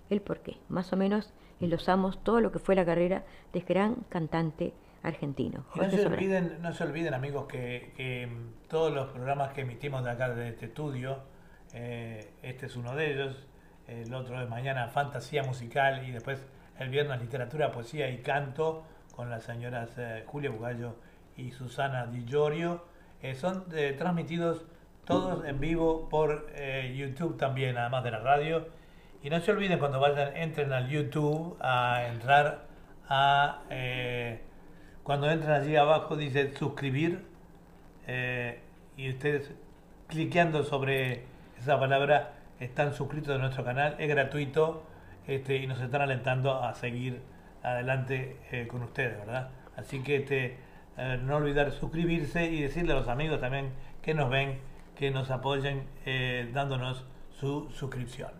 El Porqué. Más o menos enlosamos todo lo que fue la carrera de este gran cantante argentino. no, se olviden, no se olviden, amigos, que, todos los programas que emitimos de acá, de este estudio, eh, este es uno de ellos, el otro de mañana Fantasía Musical y después el viernes Literatura, Poesía y Canto con las señoras eh, Julia Bugallo y Susana Di Giorgio, eh, son transmitidos todos en vivo por YouTube también, además de la radio. Y no se olviden cuando vayan, entren al YouTube a entrar a cuando entran allí abajo dice suscribir eh, y ustedes cliqueando sobre esa palabra están suscritos a nuestro canal, es gratuito este, y nos están alentando a seguir adelante eh, con ustedes, ¿verdad? Así que este, eh, no olvidar suscribirse y decirle a los amigos también que nos ven, que nos apoyen dándonos su suscripción.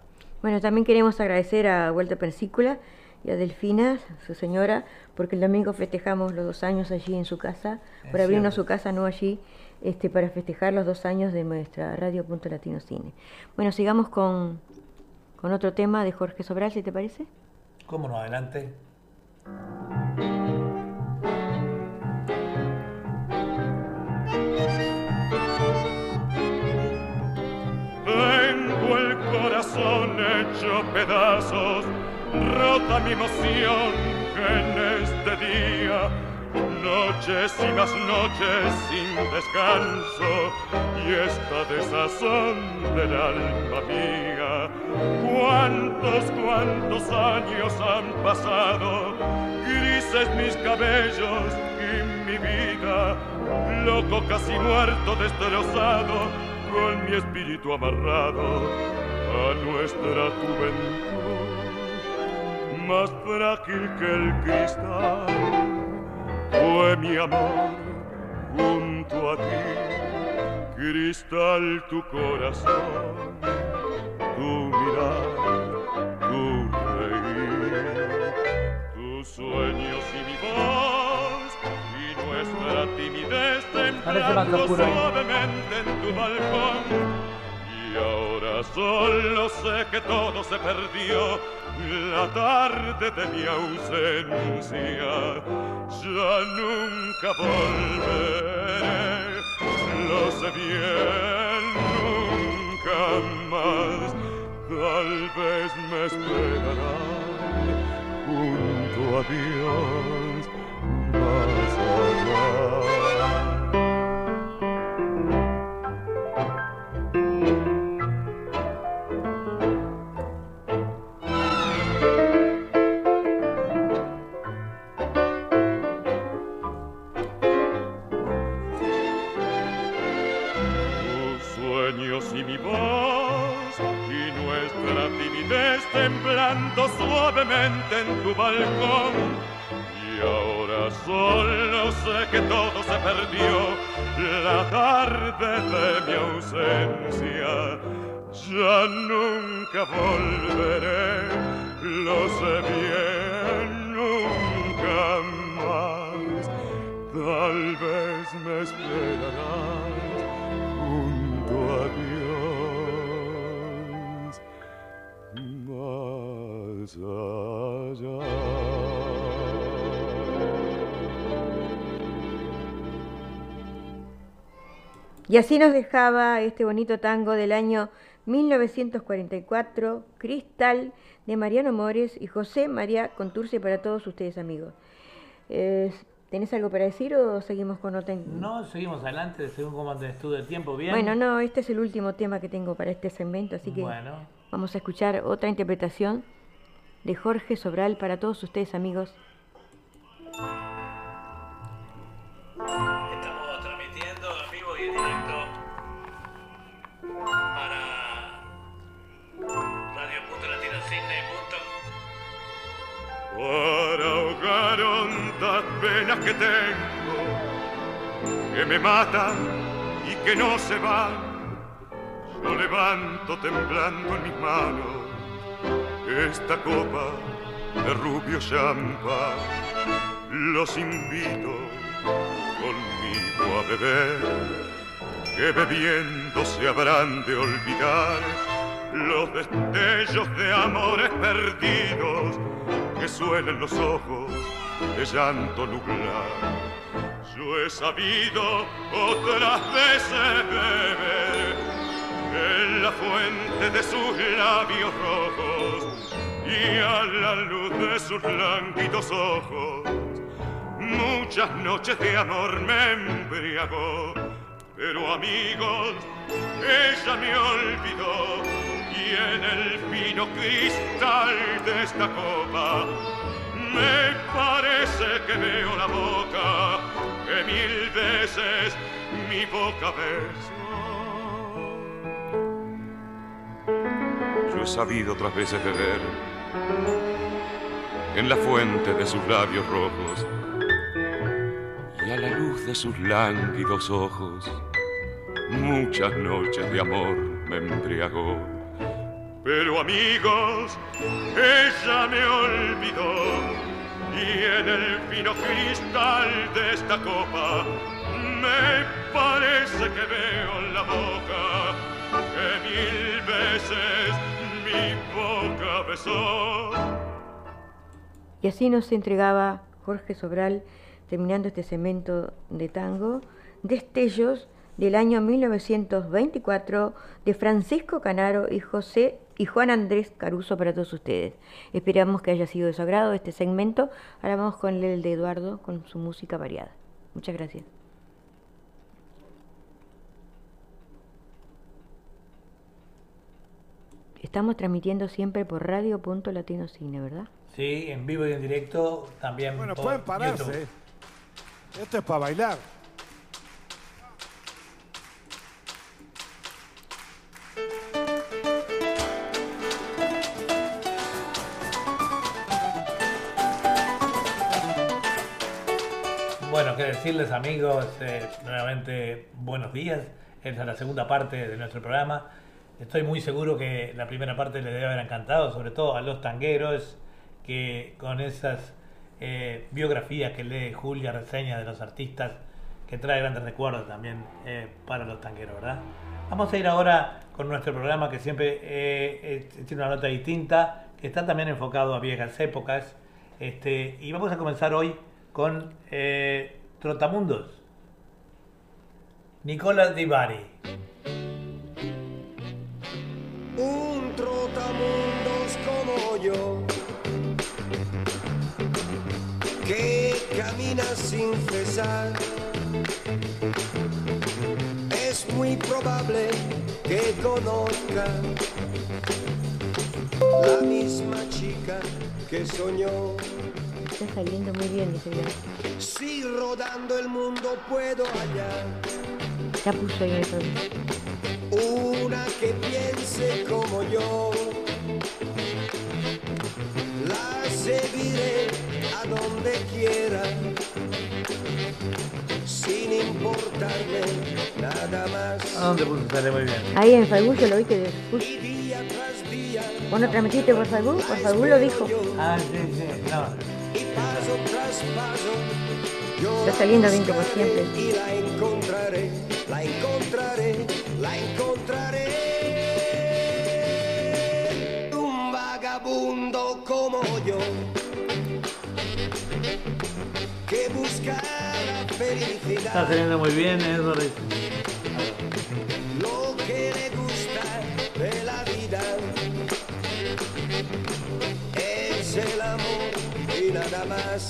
Bueno, también queremos agradecer a Vuelta Persícula y a Delfina, su señora, porque el domingo festejamos los dos años allí en su casa, por abrirnos su casa, no allí, este, para festejar los dos años de nuestra Radio Punto Latino Cine. Bueno, sigamos con, con otro tema de Jorge Sobral, si te parece. ¿Cómo no? Adelante. Tengo el corazón hecho pedazos rota mi emoción en este día. Noches y más noches sin descanso y esta desazón del alma mía. Cuántos, cuántos años han pasado, grises mis cabellos y mi vida, loco casi muerto, destrozado, con mi espíritu amarrado a nuestra juventud más frágil que el cristal. Fue mi amor junto a ti, cristal tu corazón, tu mirar, tu reír, tus sueños y mi voz y nuestra timidez temblando suavemente en tu balcón. Y ahora solo sé que todo se perdió la tarde de mi ausencia ya nunca volveré. Lo sé bien nunca más. Tal vez me esperarán junto a Dios más allá suavemente en tu balcón. Y ahora solo sé que todo se perdió, la tarde de mi ausencia. Ya nunca volveré, lo sé bien, nunca más. Tal vez me esperarás Y así nos dejaba este bonito tango del año 1944, Cristal, de Mariano Mores y José María Conturce para todos ustedes amigos. ¿Tenés algo para decir o seguimos con otro? No, seguimos adelante, según cómo estuvo el tiempo, bien. Bueno, no, este es el último tema que tengo para este segmento, así que vamos a escuchar otra interpretación de Jorge Sobral para todos ustedes amigos. Estamos transmitiendo en vivo y en directo para radio.latinocine.com Para ahogar hondas penas que tengo, que me matan y que no se van, yo levanto temblando en mis manos esta copa de rubio champán. Los invito conmigo a beber, que bebiendo se habrán de olvidar los destellos de amores perdidos que suelen los ojos de llanto nublar. Yo he sabido otras veces beber en la fuente de sus labios rojos y a la luz de sus lánguidos ojos. Muchas noches de amor me embriagó, pero amigos, ella me olvidó y en el fino cristal de esta copa me parece que veo la boca que mil veces mi boca besó. He sabido otras veces beber en la fuente de sus labios rojos y a la luz de sus lánguidos ojos. Muchas noches de amor me embriagó. Pero amigos, ella me olvidó y en el fino cristal de esta copa me parece que veo en la boca que mil veces Y así nos entregaba Jorge Sobral, terminando este cemento de tango, destellos del año 1924 de Francisco Canaro y José y Juan Andrés Caruso para todos ustedes. Esperamos que haya sido de su agrado este segmento. Ahora vamos con el de Eduardo con su música variada. Muchas gracias. Estamos transmitiendo siempre por Radio Punto Latino Cine, ¿verdad? Sí, en vivo y en directo también. Bueno, por pueden pararse. YouTube. Esto es para bailar. Bueno, que decirles amigos, eh, nuevamente buenos días. Esta es la segunda parte de nuestro programa. Estoy muy seguro que la primera parte les debe haber encantado, sobre todo a los tangueros, que con esas eh, biografías que lee Julia, reseñas de los artistas, que trae grandes recuerdos también eh, para los tangueros, ¿verdad? Vamos a ir ahora con nuestro programa que siempre eh, tiene una nota distinta, que está también enfocado a viejas épocas. Este, y vamos a comenzar hoy con Trotamundos. Nicola Di Bari. Un trotamundos como yo que camina sin cesar. Es muy probable que conozca la misma chica que soñó. Está saliendo muy bien, dice. Si rodando el mundo puedo hallar Ya puso ahí eso. Una que piense como yo. La seguiré a donde quiera, sin importarme nada más. ¿A dónde puso? Sale muy bien. Ahí en Facebook yo lo vi que puso. Y día tras día, ¿Vos no transmitiste por Facebook? Por Facebook lo dijo. Ah, sí, sí. No. y paso tras paso, yo Está saliendo la bien como buscaré siempre. Y la encontraré, la encontraré, encontraré. Un vagabundo como yo, que busca la Está felicidad. saliendo muy bien, dice. lo que le gusta de la vida es el amor y nada más.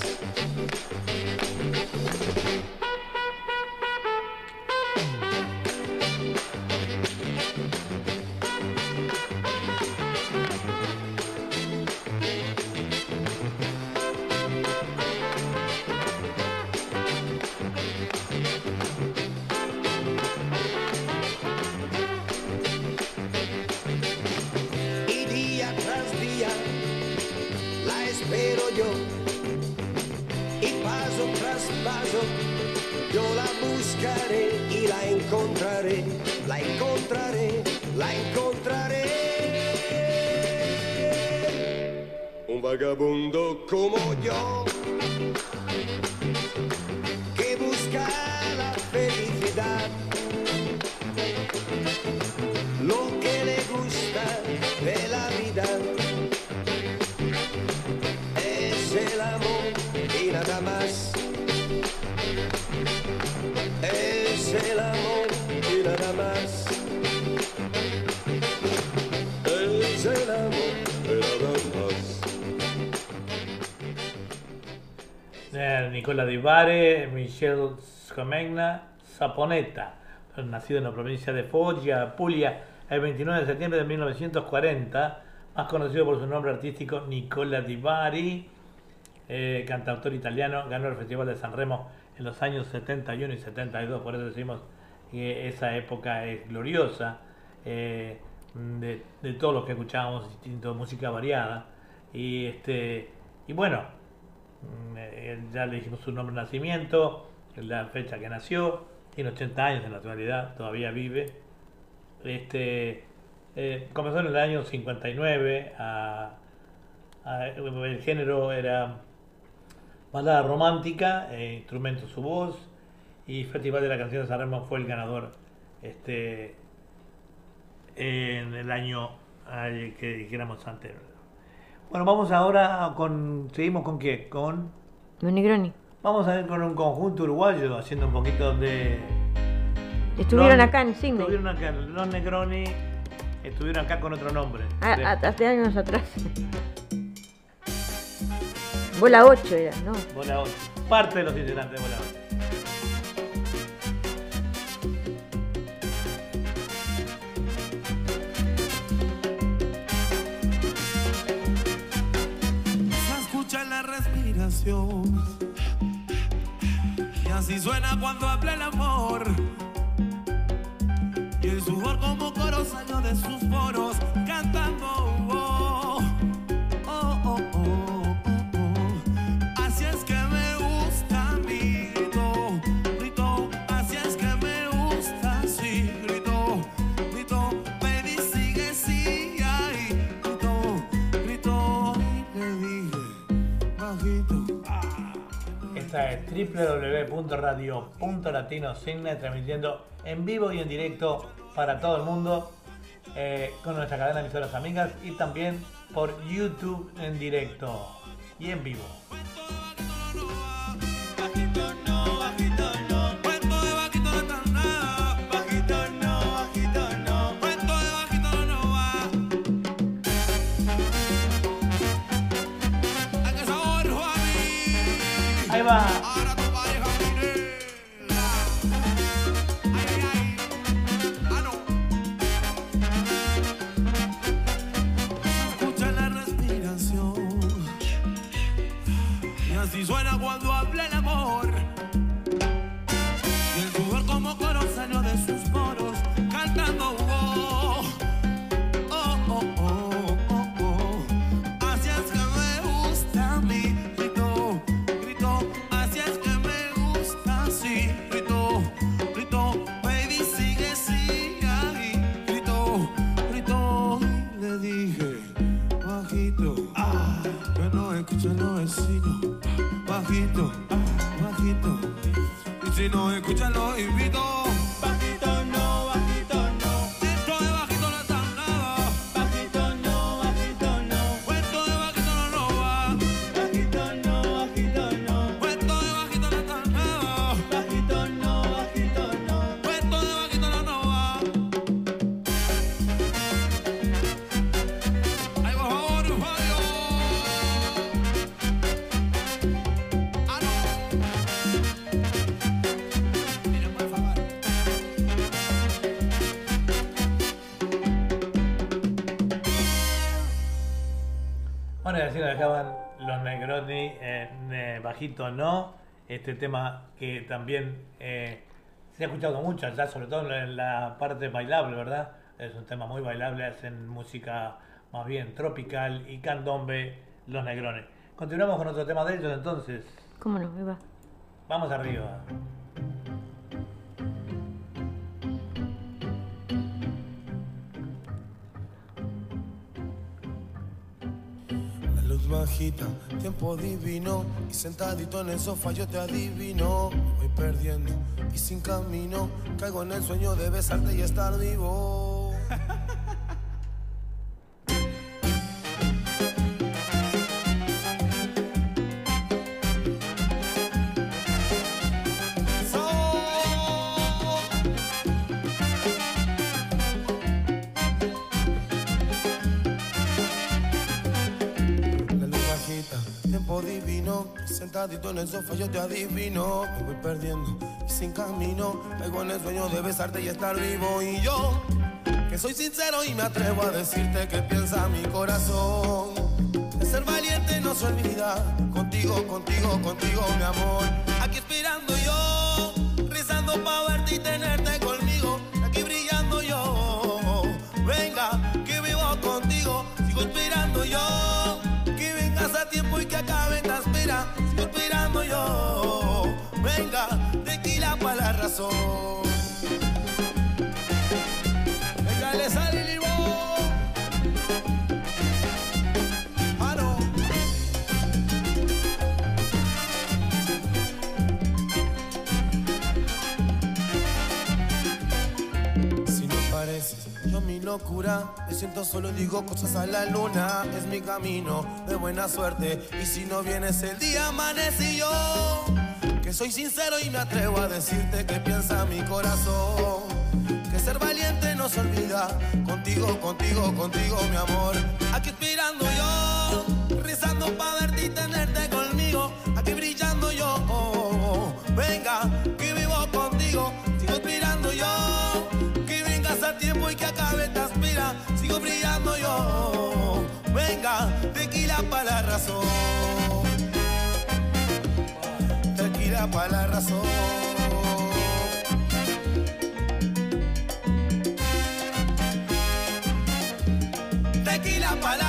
Buscaré y la encontraré, la encontraré, la encontraré. Un vagabundo como yo, Nicola Di Bari, Michel Scomegna, Saponetta, nacido en la provincia de Foggia, Puglia, el 29 de septiembre de 1940, más conocido por su nombre artístico Nicola Di Bari, eh, cantautor italiano, ganó el Festival de San Remo en los años 71 y 72, por eso decimos que esa época es gloriosa, eh, de, de todo lo que escuchábamos, distinto, música variada, y, este, y bueno, ya le dijimos su nombre de nacimiento, la fecha que nació, tiene 80 años en la actualidad, todavía vive. Este, eh, comenzó en el año 59, a- a- el género era balada romántica, eh, instrumento su voz, y Festival de la Canción de San Remo fue el ganador este, en el año que dijéramos anterior. Bueno, vamos ahora con. ¿Seguimos con qué? Con. Los Negroni. Vamos a ver con un conjunto uruguayo haciendo un poquito de. Estuvieron acá en Sydney. Estuvieron acá, los Negroni estuvieron acá con otro nombre. A- De- hace años atrás. Bola 8 era, ¿no? Bola 8. Parte de los integrantes de Bola 8. Y así suena cuando habla el amor. Y el sudor como coro salió de sus poros Esta es www.radio.latino.cine transmitiendo en vivo y en directo para todo el mundo eh, con nuestra cadena de emisoras amigas y también por YouTube en directo y en vivo. Bye-bye. Nos dejaban los Negroni en eh, bajito no. Este tema que también eh, se ha escuchado mucho allá, sobre todo en la, parte bailable, ¿verdad? Es un tema muy bailable, hacen música más bien tropical y candombe los Negroni. Continuamos con otro tema de ellos entonces. ¿Cómo no? Ahí va. Vamos arriba. Bajita, tiempo divino. Y sentadito en el sofá yo te adivino. Voy perdiendo y sin camino Caigo en el sueño de besarte y estar vivo Sentadito en el sofá yo te adivino. Me voy perdiendo y sin camino Caigo en el sueño de besarte y estar vivo. Y yo, que soy sincero y me atrevo a decirte que piensa mi corazón. De ser valiente no se olvida Contigo, contigo, contigo mi amor. Aquí esperando locura, me siento solo y digo cosas a la luna. Es mi camino de buena suerte. Y si no vienes el día amanecí yo. Que soy sincero y me atrevo a decirte que piensa mi corazón. Que ser valiente no se olvida. Contigo, contigo, contigo, mi amor. Aquí esperando yo, rezando pa' verte y tenerte conmigo. Aquí brillando yo. Razón. Tequila pa' la razón. Tequila pa' la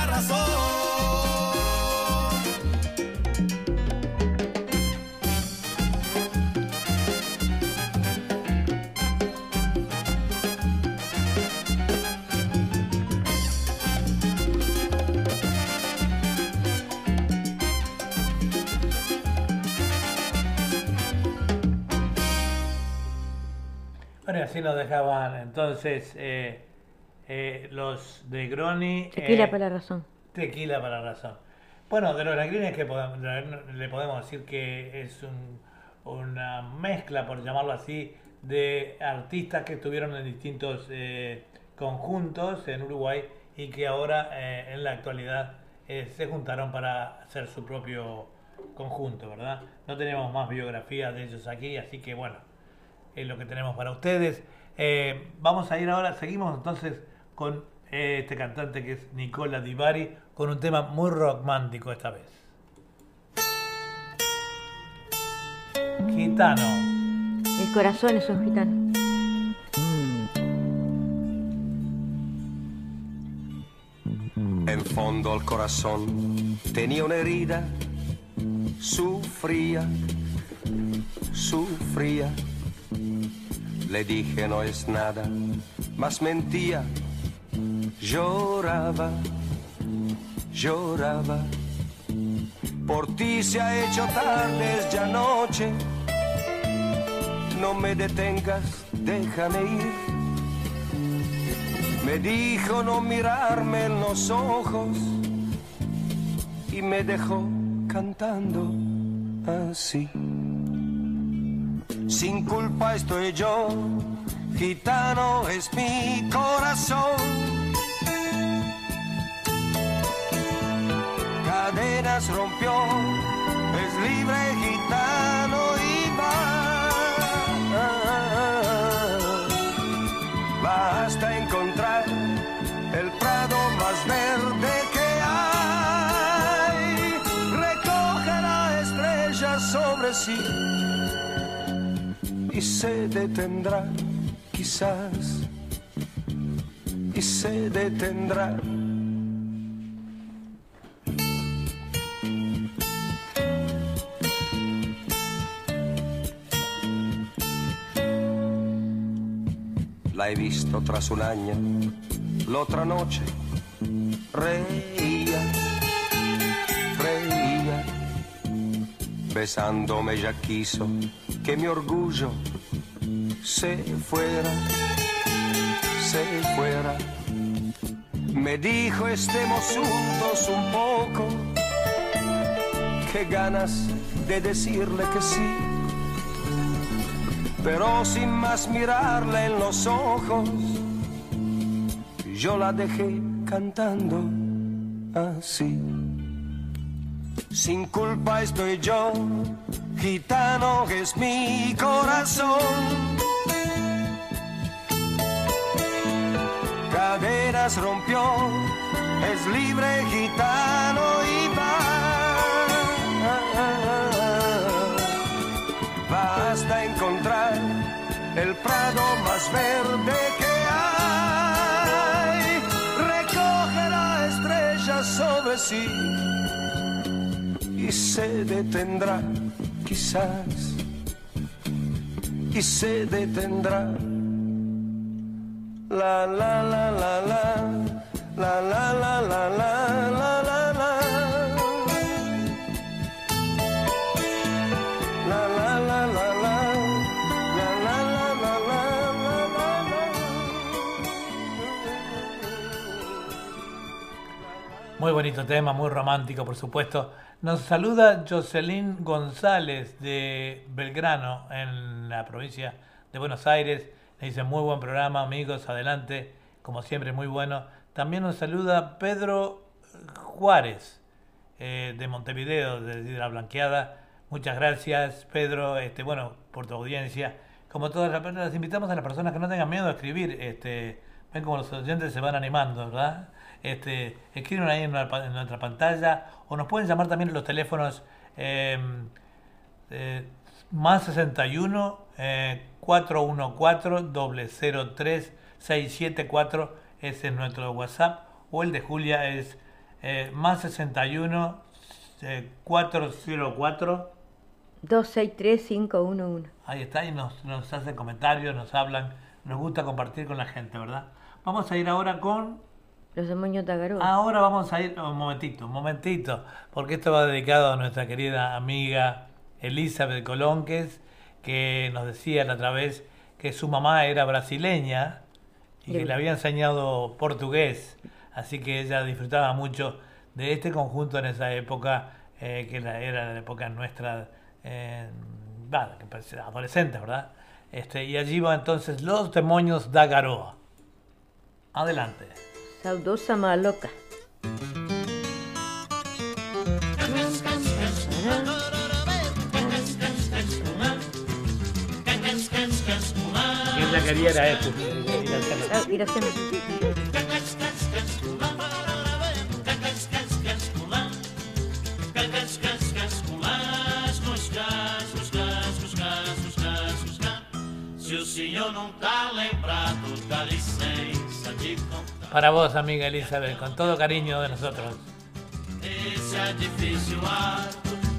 Bueno, y así nos dejaban entonces eh, eh, los de Groni. Tequila eh, por la razón. Tequila para la razón. Bueno, de los lagrines que podemos- le podemos decir que es un- una mezcla, por llamarlo así, de artistas que estuvieron en distintos eh, conjuntos en Uruguay y que ahora eh, en la actualidad eh, se juntaron para hacer su propio conjunto, ¿verdad? No tenemos más biografías de ellos aquí, así que bueno, es lo que tenemos para ustedes. Eh, vamos a ir ahora, seguimos entonces con eh, este cantante que es Nicola Di Bari, con un tema muy romántico esta vez. Gitano. El corazón es un gitano. En fondo al corazón tenía una herida, sufría, sufría. Le dije no es nada, más mentía, lloraba, lloraba. Por ti se ha hecho tarde, es ya noche. No me detengas, déjame ir. Me dijo no mirarme en los ojos y me dejó cantando así. Sin culpa estoy yo, gitano es mi corazón. Cadenas rompió, es libre gitano y va. Basta se detendrá quizás y se detendrá. La he visto tras un año, la otra noche reía, reía, besándome ya quiso que mi orgullo se fuera, se fuera. Me dijo estemos juntos un poco, qué ganas de decirle que sí, pero sin más mirarle en los ojos, yo la dejé cantando así. Sin culpa estoy yo, gitano es mi corazón. Caderas rompió, es libre gitano y va. Va hasta encontrar el prado más verde que hay. Recoge la estrella sobre sí y se detendrá, quizás, y se detendrá. La la la la, la la la la la la la. Muy bonito tema, muy romántico, por supuesto. Nos saluda Jocelyn González de Belgrano, en la provincia de Buenos Aires. Le dice muy buen programa, amigos, adelante, como siempre, muy bueno. También nos saluda Pedro Juárez, eh, de Montevideo, de la Blanqueada. Muchas gracias, Pedro, este, bueno, por tu audiencia. Como todas las personas, invitamos a las personas que no tengan miedo a escribir. Este, ven como los oyentes se van animando, ¿verdad? Este, escriben ahí en, pa- en nuestra pantalla o nos pueden llamar también en los teléfonos eh, eh, más 61 eh, 414 003 674 ese es nuestro WhatsApp o el de Julia es eh, más 61 eh, 404 263-511. Ahí está, y nos, nos hacen comentarios, nos hablan, nos gusta compartir con la gente, ¿verdad? Vamos a ir ahora con Los demonios de Agaró. Ahora vamos a ir, un momentito, un momentito, porque esto va dedicado a nuestra querida amiga Elizabeth Colonques, que nos decía la otra vez que su mamá era brasileña y que le había enseñado portugués, así que ella disfrutaba mucho de este conjunto en esa época, eh, que la- era la época nuestra, eh, adolescentes, ¿verdad? Este, y allí va entonces Los Demonios da Garoa. Adelante. Saudosa maloca. Quería era esto. ir Iracema. Se o senhor não tá lembrado, dá licença de contar. Para vos, amiga Elizabeth, con todo cariño de nosotros. Esse edifício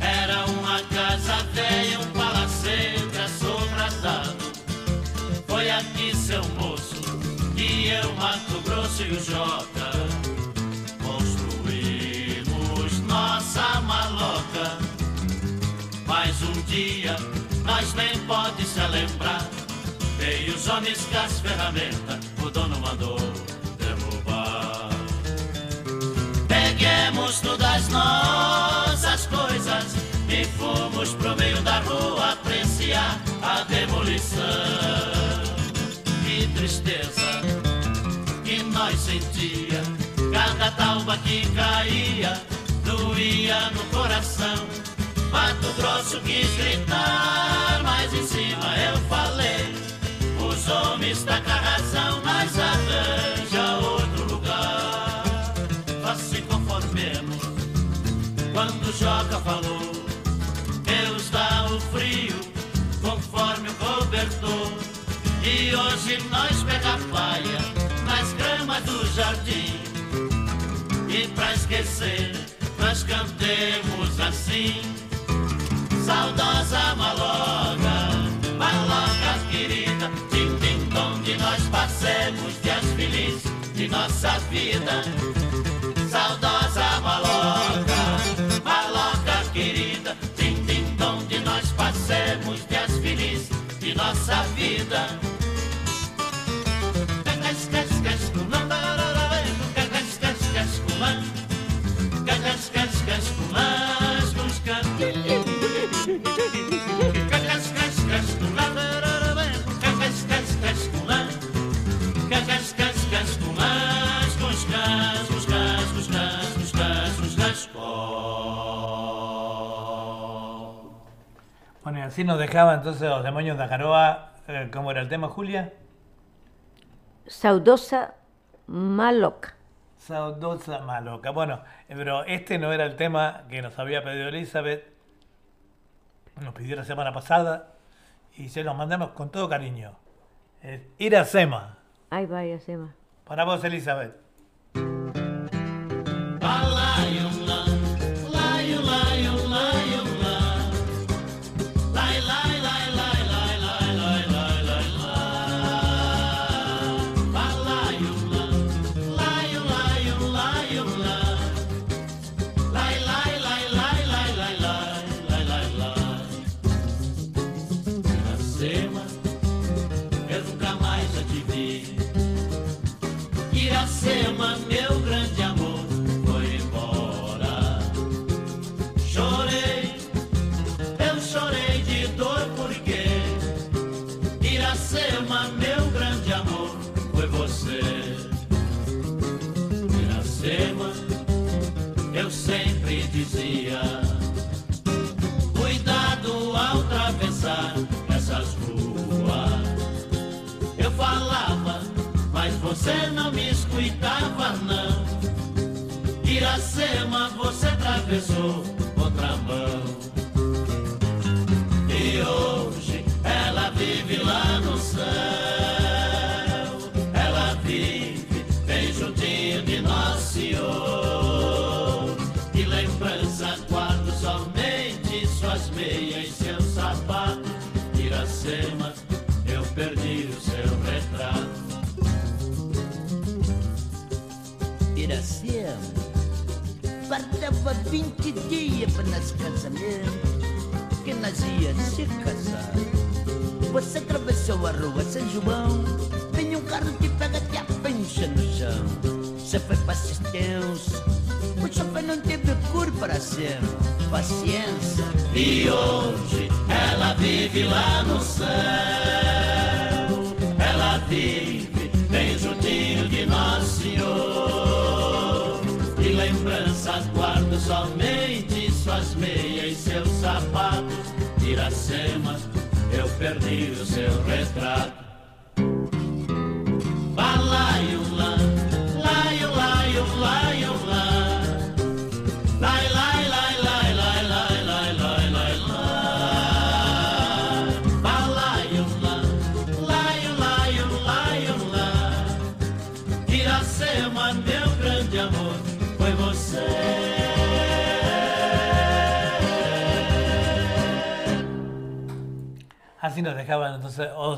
era uma casa um palacete. Foi aqui, seu moço, que eu, Mato Grosso e o Jota construímos nossa maloca. Mas um dia nós nem pode se lembrar. Veio os homens com as ferramentas, o dono mandou Peguemos todas nossas coisas e fomos pro meio da rua apreciar a demolição. Que tristeza que nós sentia, cada talba que caía doía no coração. Mato Grosso quis gritar, mas em cima eu falei. Os homens tá com a razão, mas arranja Quando Joca falou, Deus dá o frio, conforme o cobertor. E hoje nós pega palha nas gramas do jardim. E pra esquecer, nós cantemos assim. Saudosa maloca, maloca querida, tim tim de nós passamos. nossa vida. Saudosa maloca nossa vida. Cacás, cacás, cacás, cacás, cacás, cacás, cacás, cacás, Bueno, y así nos dejaba entonces los demonios de Acaroa. eh, ¿Cómo era el tema, Julia? Saudosa Maloca. Saudosa Maloca. Bueno, eh, pero este no era el tema que nos había pedido Elizabeth. Nos pidió la semana pasada y se los mandamos con todo cariño. Es Iracema. Ay, vaya, Sema. Para vos, Elizabeth.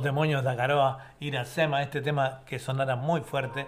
Demonios de Acaroa, Iracema, este tema que sonara muy fuerte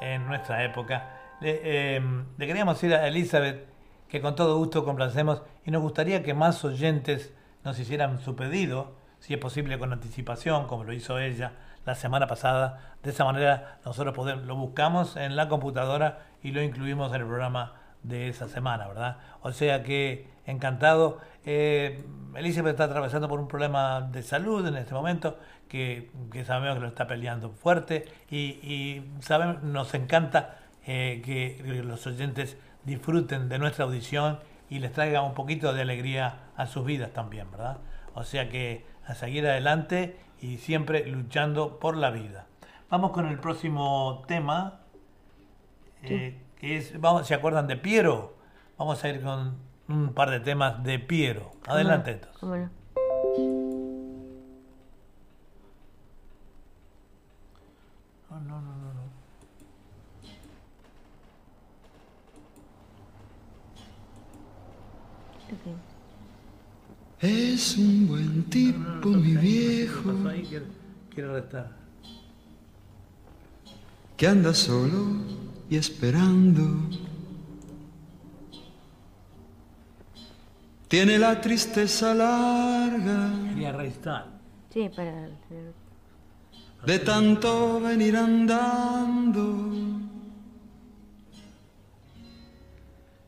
en nuestra época. Le, eh, le queríamos decir a Elizabeth que con todo gusto complacemos y nos gustaría que más oyentes nos hicieran su pedido, si es posible con anticipación, como lo hizo ella la semana pasada. De esa manera nosotros lo buscamos en la computadora y lo incluimos en el programa de esa semana, ¿verdad? O sea que encantado. Eh, Elizabeth está atravesando por un problema de salud en este momento, que, que sabemos que lo está peleando fuerte y, y sabemos, nos encanta eh, que los oyentes disfruten de nuestra audición y les traiga un poquito de alegría a sus vidas también, ¿verdad? O sea que a seguir adelante y siempre luchando por la vida. Vamos con el próximo tema, eh, que es, vamos, ¿se acuerdan de Piero? Vamos a ir con un par de temas de Piero. Adelante entonces. Es un buen tipo, mi viejo, quiere, quiere restar. que anda solo y esperando. Tiene la tristeza larga Quería restar. Sí, para... de tanto venir andando.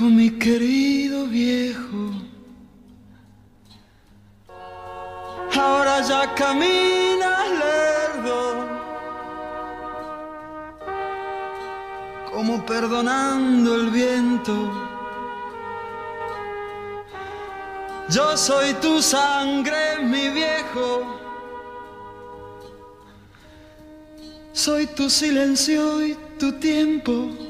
Mi querido viejo, ahora ya caminas lerdo, como perdonando el viento. Yo soy tu sangre, mi viejo. Soy tu silencio y tu tiempo.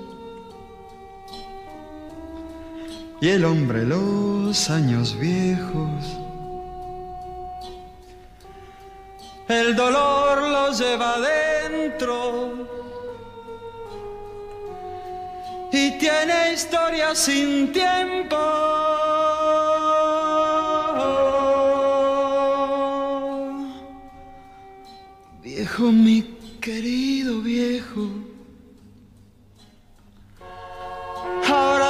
y el hombre los años viejos. El dolor lo lleva adentro y tiene historia sin tiempo. Viejo, mi querido viejo,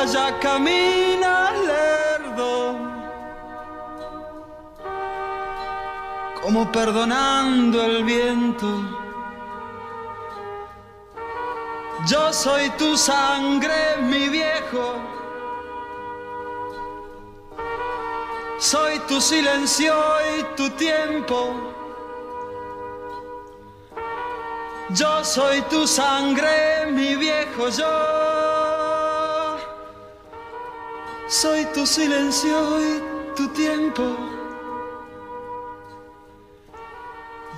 ya caminas lerdo, como perdonando el viento. Yo soy tu sangre, mi viejo. Soy tu silencio y tu tiempo. Yo soy tu sangre, mi viejo yo. Soy tu silencio y tu tiempo.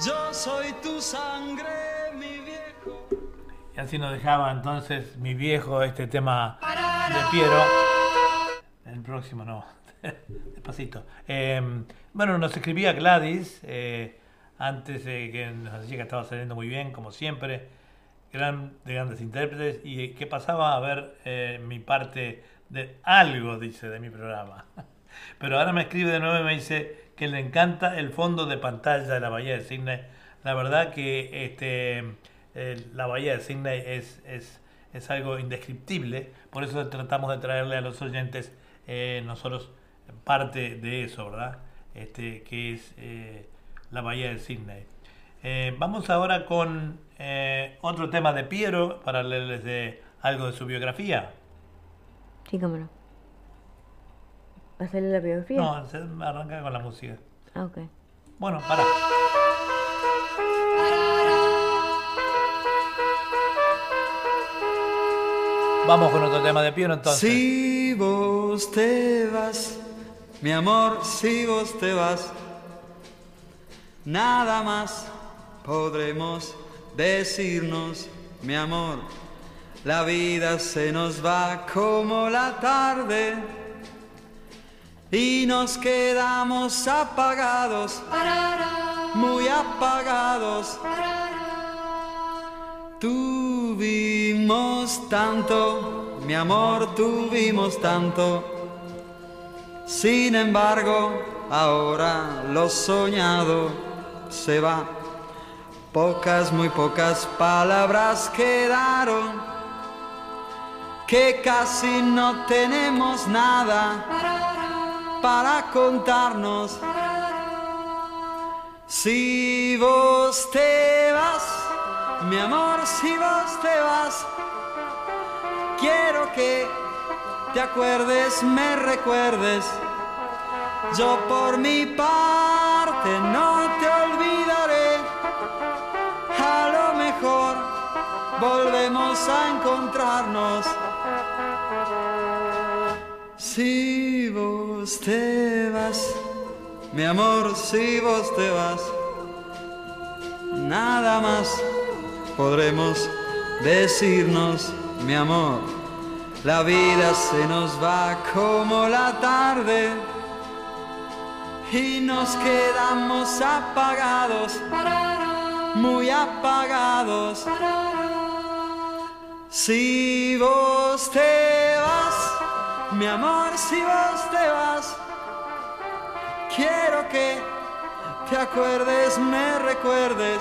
Yo soy tu sangre, mi viejo. Y así nos dejaba entonces mi viejo este tema de Piero. El próximo no, despacito. Eh, bueno, nos escribía Gladys eh, antes de que nos decía que estaba saliendo muy bien, como siempre. Gran, de grandes intérpretes. Y que pasaba a ver eh, mi parte de algo, dice, de mi programa. Pero ahora me escribe de nuevo y me dice que le encanta el fondo de pantalla de la Bahía de Sydney. La verdad que este eh, la bahía de Sydney es, es, es, algo indescriptible, por eso tratamos de traerle a los oyentes eh, nosotros parte de eso, ¿verdad? Este, que es eh, la bahía de Sydney. vamos ahora con otro tema de Piero para leerles de algo de su biografía. Sí, cómo no. ¿Vas a leer la biografía? No, se arranca con la música. Ah, ok. Bueno, para. Vamos con otro tema de Piero entonces. Si vos te vas, mi amor, si vos te vas, nada más podremos decirnos, mi amor. La vida se nos va como la tarde y nos quedamos apagados, muy apagados. Tuvimos tanto, mi amor, tuvimos tanto. Sin embargo, ahora lo soñado se va. Pocas, muy pocas palabras quedaron, que casi no tenemos nada para contarnos. Si vos te vas, mi amor, si vos te vas, quiero que te acuerdes, me recuerdes. Yo por mi parte no te olvidaré. A encontrarnos. Si vos te vas, mi amor, si vos te vas, nada más podremos decirnos, mi amor. La vida se nos va como la tarde y nos quedamos apagados, muy apagados. Si vos te vas, mi amor, si vos te vas, quiero que te acuerdes, me recuerdes.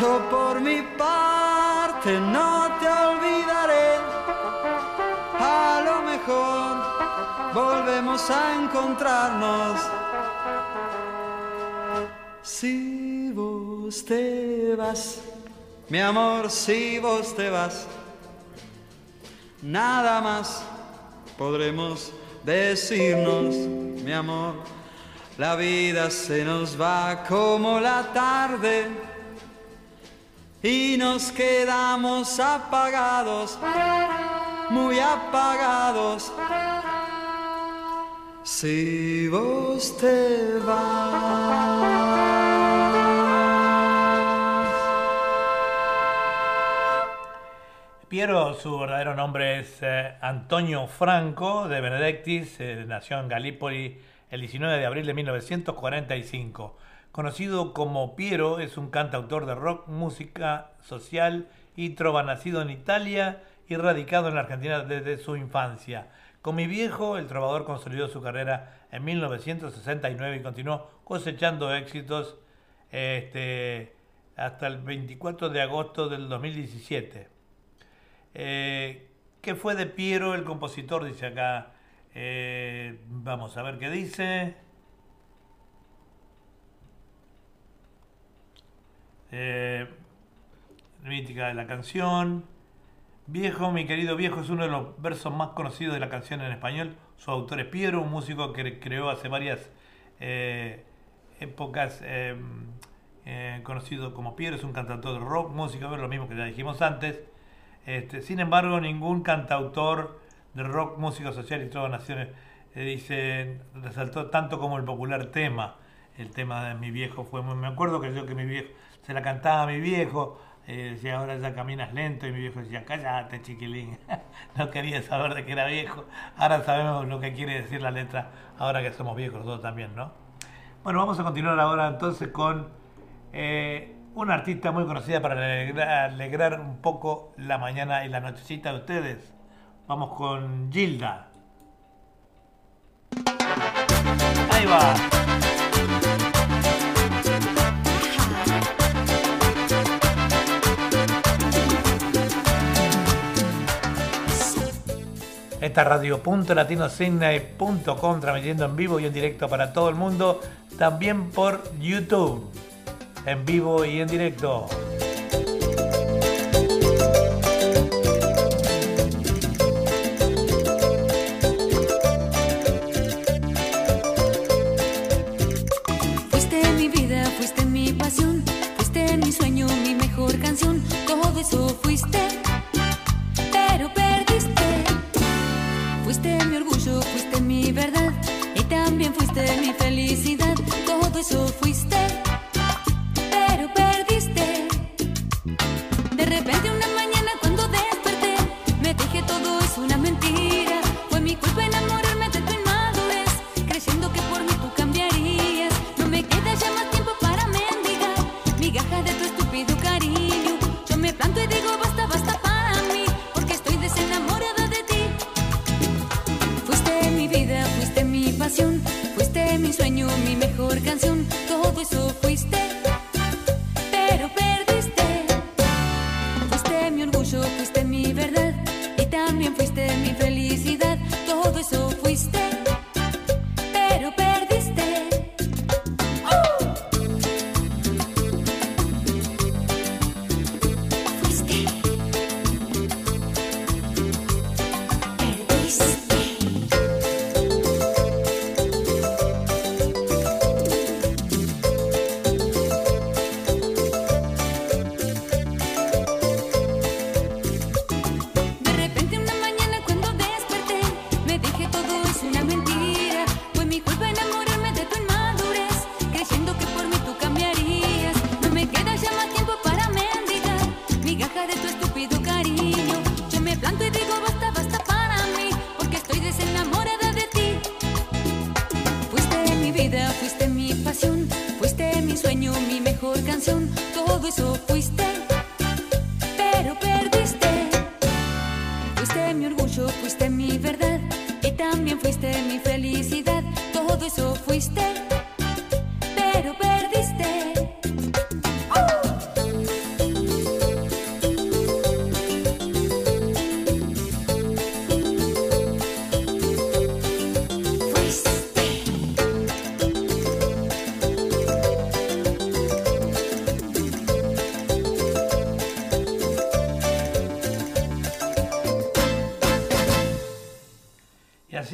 Yo por mi parte no te olvidaré. A lo mejor volvemos a encontrarnos. Si vos te vas, mi amor, si vos te vas, nada más podremos decirnos, mi amor. La vida se nos va como la tarde y nos quedamos apagados, muy apagados. Si vos te vas. Piero, su verdadero nombre es eh, Antonio Franco de Benedictis, eh, nació en Galípoli el 19 de abril de 1945. Conocido como Piero, es un cantautor de rock, música social y trova nacido en Italia y radicado en la Argentina desde su infancia. Con mi viejo, el trovador consolidó su carrera en 1969 y continuó cosechando éxitos este, hasta el 24 de agosto del 2017. Eh, ¿Qué fue de Piero, el compositor? Dice acá. Eh, vamos a ver qué dice. Eh, mítica de la canción. Viejo, mi querido viejo, es uno de los versos más conocidos de la canción en español. Su autor es Piero, un músico que creó hace varias eh, épocas, conocido como Piero, es un cantautor de rock, músico, lo mismo que ya dijimos antes. Este, sin embargo, ningún cantautor de rock, música social y todas naciones eh, dice, resaltó tanto como el popular tema. El tema de mi viejo fue muy, me acuerdo que yo que mi viejo se la cantaba a mi viejo, eh, decía ahora ya caminas lento y mi viejo decía cállate chiquilín, no quería saber de que era viejo, ahora sabemos lo que quiere decir la letra, ahora que somos viejos nosotros también, ¿no? Bueno, vamos a continuar ahora entonces con eh, una artista muy conocida para alegrar, un poco la mañana y la nochecita de ustedes. Vamos con Gilda. Ahí va. Esta radio.latinosidney.com transmitiendo en vivo y en directo para todo el mundo, también por YouTube, en vivo y en directo. Fuiste mi vida, fuiste mi pasión, fuiste mi sueño, mi mejor canción, todo eso fuiste,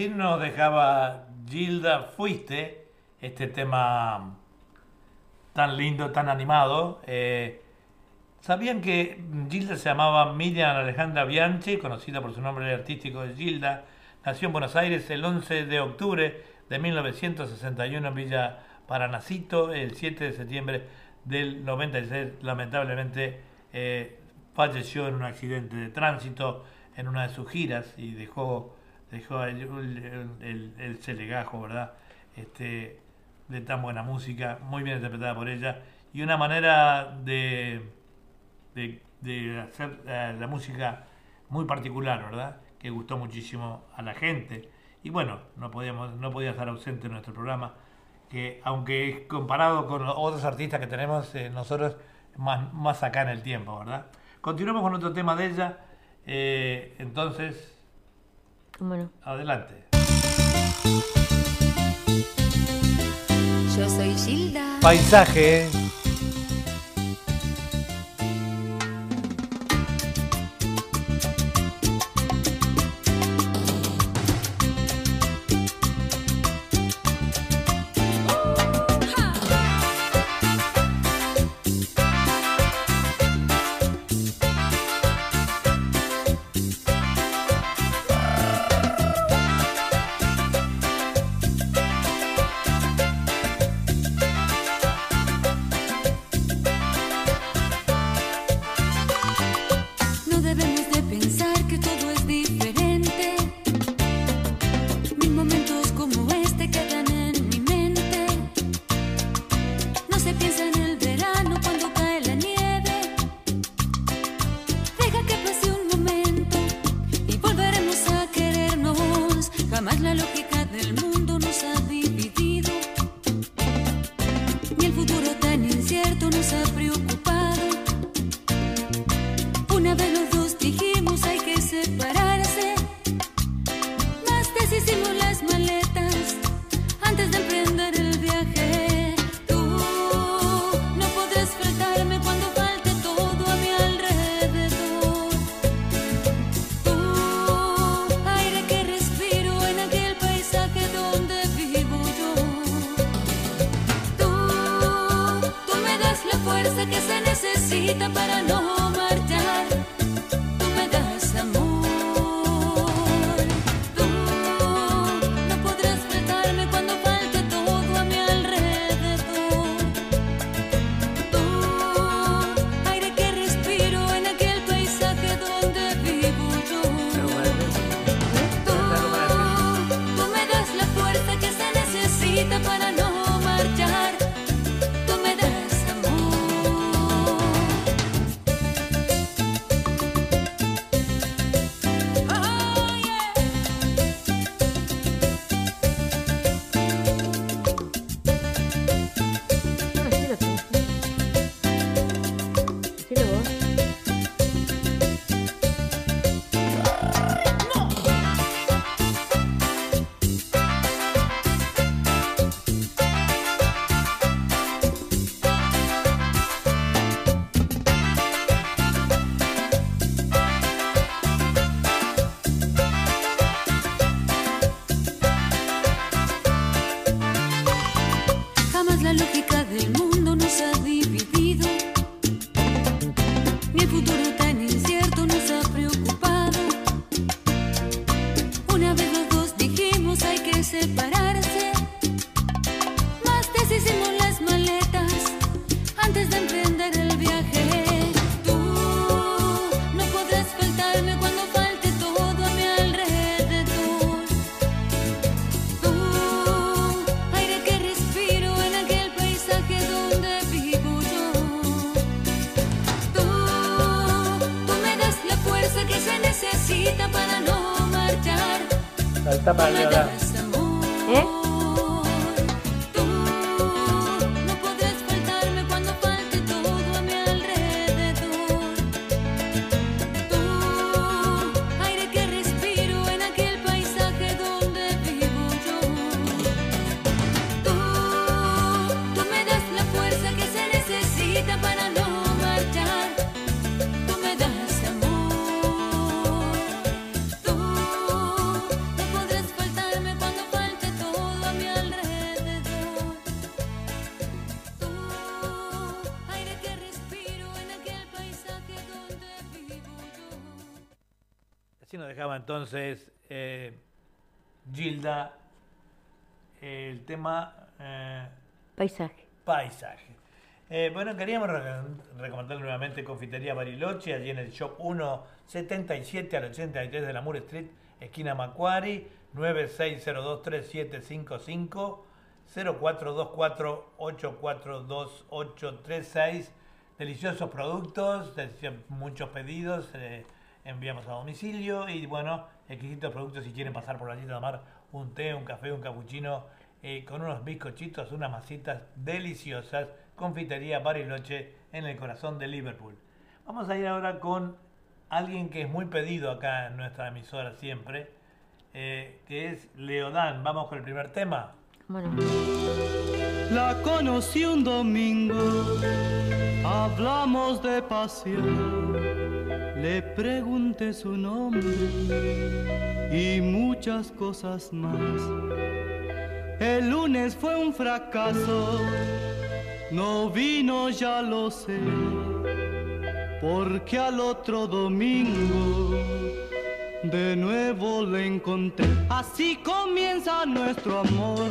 así nos dejaba Gilda Fuiste, este tema tan lindo, tan animado. Eh, ¿Sabían que Gilda se llamaba Miriam Alejandra Bianchi, conocida por su nombre artístico de Gilda? Nació en Buenos Aires el 11 de octubre de 1961 en Villa Paranacito. El 7 de septiembre del 96, lamentablemente, eh, falleció en un accidente de tránsito en una de sus giras y dejó, dejó el, el, el- el celegajo, ¿verdad? Este, de tan buena música, muy bien interpretada por ella y una manera de, de, de hacer eh, la música muy particular, ¿verdad? Que gustó muchísimo a la gente. Y bueno, no podíamos, no podía estar ausente en nuestro programa, que aunque comparado con otros artistas que tenemos eh, nosotros, más, más acá en el tiempo, ¿verdad? Continuamos con otro tema de ella. eh, entonces, Bueno, adelante. Yo soy Gilda. Paisaje. Entonces eh, Gilda el tema eh, Paisaje. paisaje. Eh, bueno, queríamos re- recomendar nuevamente Confitería Bariloche, allí en el Shop 177 al 83 de la Moore Street, esquina Macquarie, 96023755, 0424842836. Deliciosos productos, muchos pedidos, eh, enviamos a domicilio y bueno, exquisitos productos si quieren pasar por allí a tomar un té, un café, un cappuccino eh, con unos bizcochitos, unas masitas deliciosas. Confitería Bariloche en el corazón de Liverpool. Vamos a ir ahora con alguien que es muy pedido acá en nuestra emisora siempre, eh, que es Leodán. Vamos con el primer tema. Bueno, La conocí un domingo, hablamos de pasión, le pregunté su nombre y muchas cosas más. El lunes fue un fracaso, no vino ya lo sé, porque al otro domingo de nuevo le encontré. Así comienza nuestro amor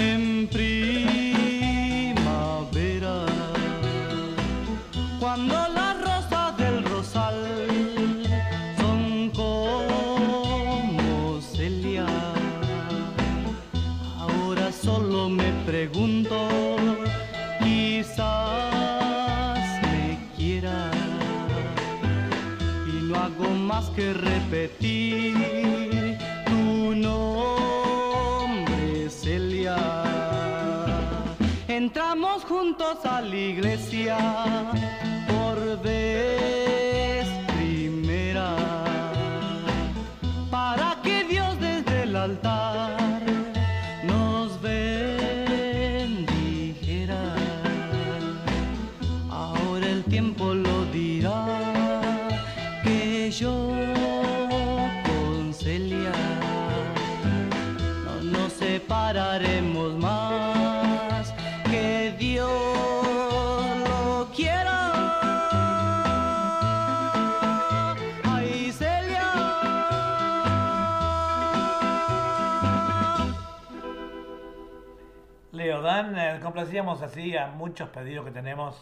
en primavera. Cuando las que repetir tu nombre, Celia. Entramos juntos a la iglesia por vez complacíamos así a muchos pedidos que tenemos,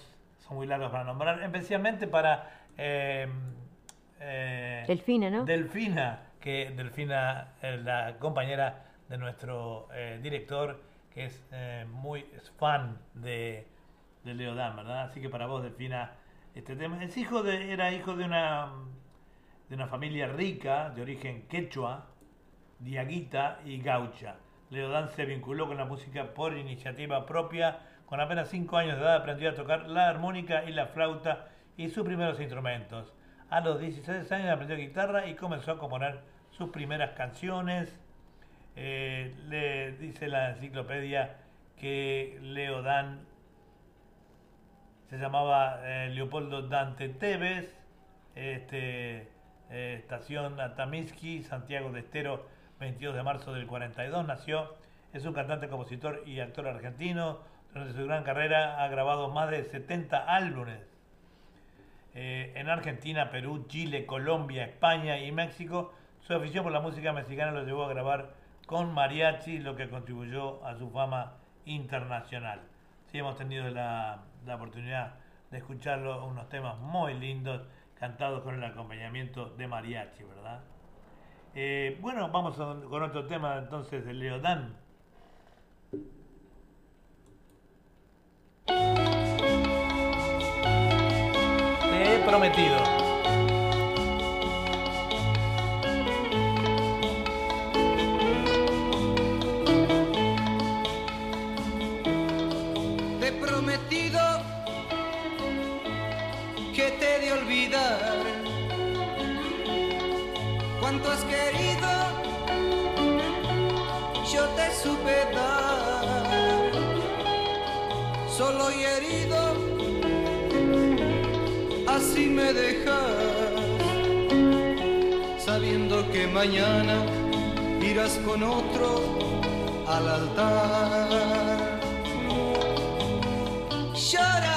son muy largos para nombrar, especialmente para eh, eh, Delfina, ¿no? Delfina, que Delfina es la compañera de nuestro eh, director, que es eh, muy es fan de, de Leodán, ¿verdad? Así que para vos, Delfina, este tema. Es hijo de, era hijo de una, de una familia rica, de origen quechua, diaguita y gaucha. Leodán se vinculó con la música por iniciativa propia. Con apenas 5 años de edad aprendió a tocar la armónica y la flauta y sus primeros instrumentos. A los 16 años aprendió guitarra y comenzó a componer sus primeras canciones. Eh, le dice la enciclopedia que Leodán se llamaba eh, Leopoldo Dante Tevez, este, eh, estación Atamisqui, Santiago de Estero, 22 de marzo del 42 nació. Es un cantante, compositor y actor argentino. Durante su gran carrera ha grabado más de 70 álbumes. Eh, en Argentina, Perú, Chile, Colombia, España y México, su afición por la música mexicana lo llevó a grabar con mariachi, lo que contribuyó a su fama internacional. Sí, hemos tenido la, la oportunidad de escucharlo, unos temas muy lindos, cantados con el acompañamiento de mariachi, ¿verdad? Eh, bueno, vamos a- con otro tema entonces de Leodán. Te he prometido. querido, yo te supe dar. Solo y herido, así me dejas, sabiendo que mañana irás con otro al altar. Llora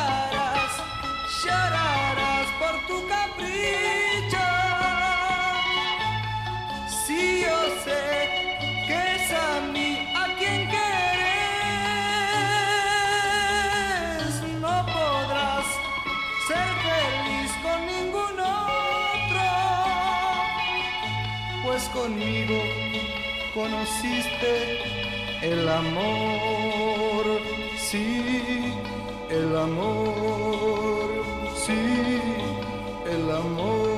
el amor, sí, el amor, sí, el amor.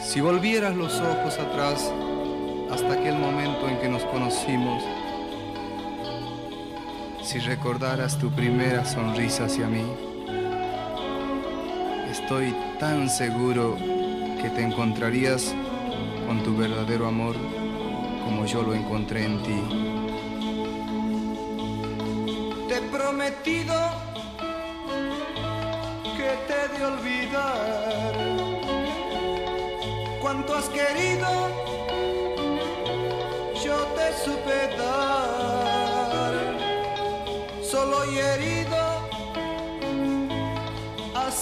Si volvieras los ojos atrás hasta aquel momento en que nos conocimos, si recordaras tu primera sonrisa hacia mí, estoy tan seguro que te encontrarías con tu verdadero amor como yo lo encontré en ti. Te he prometido que te he de olvidar cuanto has querido, yo te supe dar, solo y herido,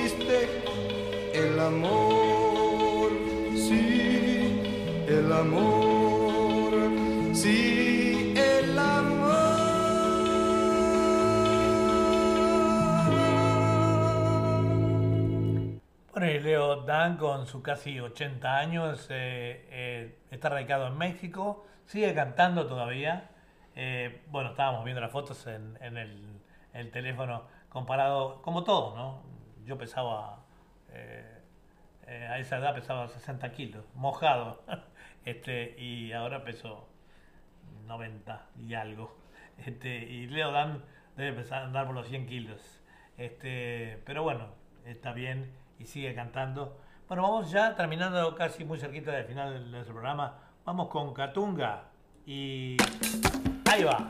Conociste el amor, sí, el amor, sí, el Bueno, y Leo Dan con sus casi 80 años eh, eh, está radicado en México, sigue cantando todavía. Eh, bueno, estábamos viendo las fotos en, el, el teléfono comparado, como todo, ¿no? Yo pesaba, eh, eh, a esa edad pesaba 60 kilos, mojado, este, y ahora peso 90 y algo. Este, y Leo Dan debe pesar, andar por los 100 kilos. Este, pero bueno, está bien y sigue cantando. Bueno, vamos ya terminando casi muy cerquita del final del, del programa. Vamos con Catunga y ahí va.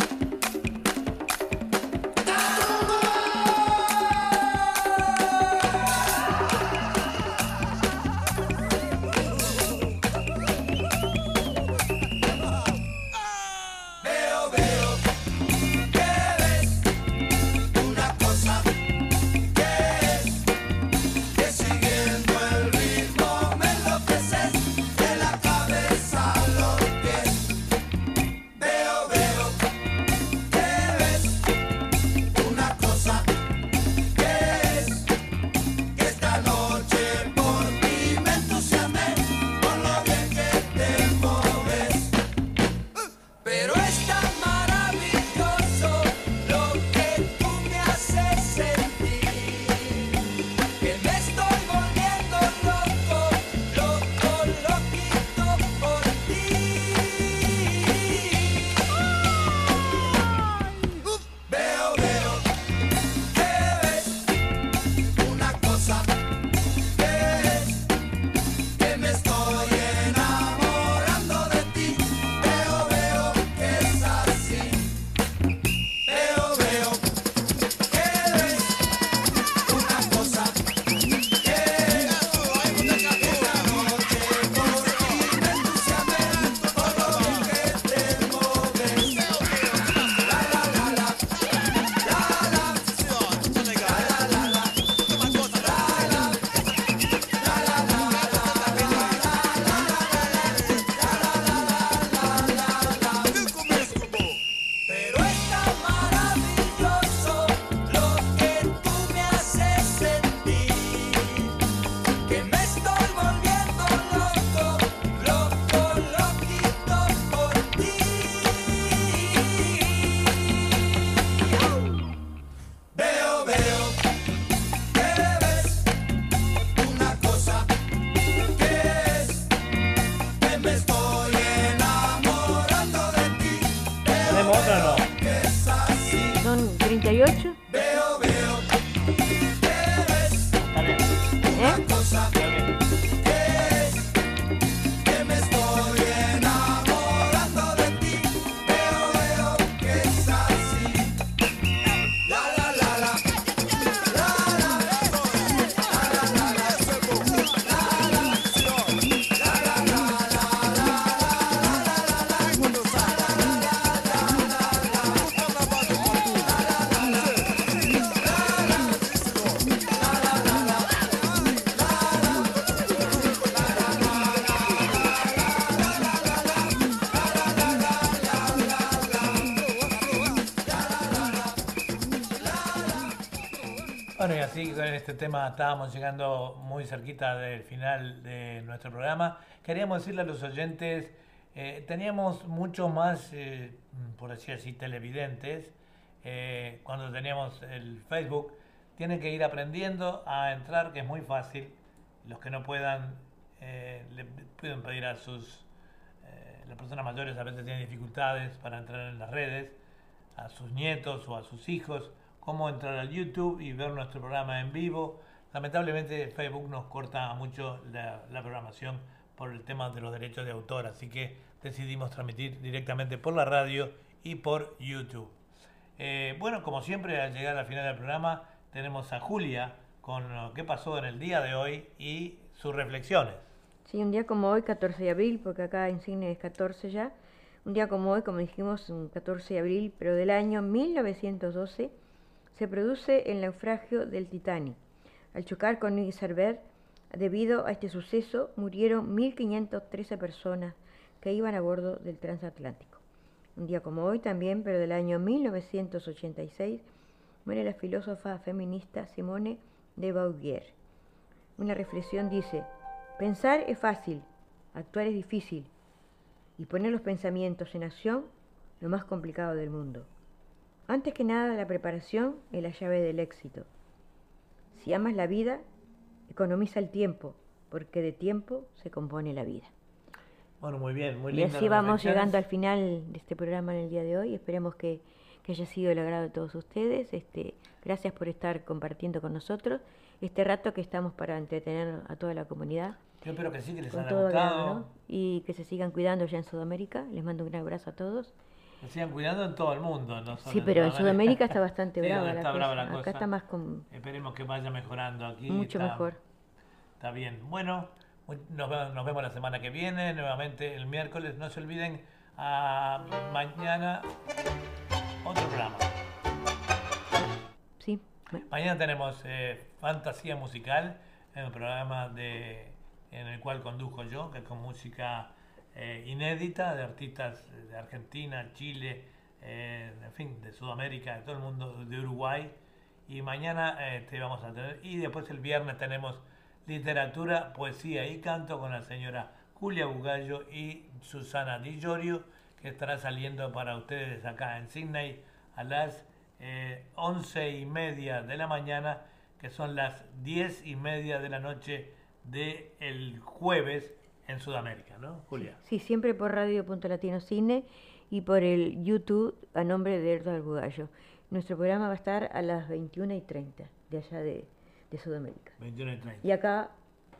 Así con este tema estábamos llegando muy cerquita del final de nuestro programa. Queríamos decirle a los oyentes, eh, teníamos mucho más, eh, por así decir, televidentes eh, cuando teníamos el Facebook. Tienen que ir aprendiendo a entrar, que es muy fácil. Los que no puedan, le pueden pedir a sus... las personas mayores a veces tienen dificultades para entrar en las redes, a sus nietos o a sus hijos, cómo entrar al YouTube y ver nuestro programa en vivo. Lamentablemente Facebook nos corta mucho la, la programación por el tema de los derechos de autor, así que decidimos transmitir directamente por la radio y por YouTube. Eh, bueno, como siempre, al llegar al final del programa, tenemos a Julia con lo que pasó en el día de hoy y sus reflexiones. Sí, un día como hoy, 14 de abril, porque acá en Cine es 14 ya. Un día como hoy, como dijimos, un 14 de abril, pero del año 1912, se produce el naufragio del Titanic. Al chocar con iceberg, debido a este suceso, murieron 1.513 personas que iban a bordo del transatlántico. Un día como hoy también, pero del año 1986, muere la filósofa feminista Simone de Beauvoir. Una reflexión dice, pensar es fácil, actuar es difícil, y poner los pensamientos en acción, lo más complicado del mundo. Antes que nada, la preparación es la llave del éxito. Si amas la vida, economiza el tiempo, porque de tiempo se compone la vida. Bueno, muy bien, muy Y linda así las vamos llegando al final de este programa en el día de hoy. Esperemos que, que haya sido el agrado de todos ustedes. Este, gracias por estar compartiendo con nosotros este rato que estamos para entretener a toda la comunidad. Yo espero que sí, que les haya gustado. ¿no? Y que se sigan cuidando ya en Sudamérica. Les mando un gran abrazo a todos. Sigan cuidando en todo el mundo. No solo Sí, pero en Sudamérica está bastante brava la está cosa. brava la Acá cosa. está más con... Esperemos que vaya mejorando aquí. Mucho está- mejor. Está bien. Bueno, nos vemos, nos vemos la semana que viene, nuevamente el miércoles. No se olviden, a mañana otro programa. Sí. Mañana tenemos eh, Fantasía Musical, un programa de, en el cual condujo yo, que es con música eh, inédita de artistas de Argentina, Chile, eh, en fin, de Sudamérica, de todo el mundo, de Uruguay. Y mañana eh, vamos a tener, y después el viernes tenemos literatura, poesía y canto con la señora Julia Bugallo y Susana Di Llorio, que estará saliendo para ustedes acá en Sydney a las eh, once y media de la mañana, que son las diez y media de la noche del jueves en Sudamérica, ¿no, Julia? Sí, siempre por Radio Punto Latino Cine y por el YouTube a nombre de Erdo Bugallo. Nuestro programa va a estar a las 21 y 30 de allá de, de Sudamérica. 21 y 30. Y acá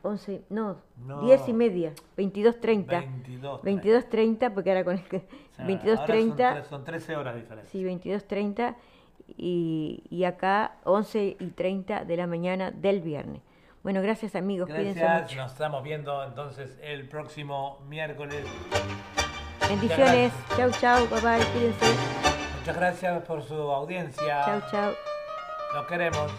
11, no, No. 10 y media, 22.30. 22:30. 22.30 porque ahora con el que... O sea, 22.30. ahora son, tres- son 13 horas diferentes. Sí, 22.30 y, y acá 11 y 30 de la mañana del viernes. Bueno, gracias amigos, cuídense Gracias, mucho. nos estamos viendo entonces el próximo miércoles. Bendiciones, chau chau, bye bye, cuídense. Muchas gracias por su audiencia. Chau chau. Los queremos.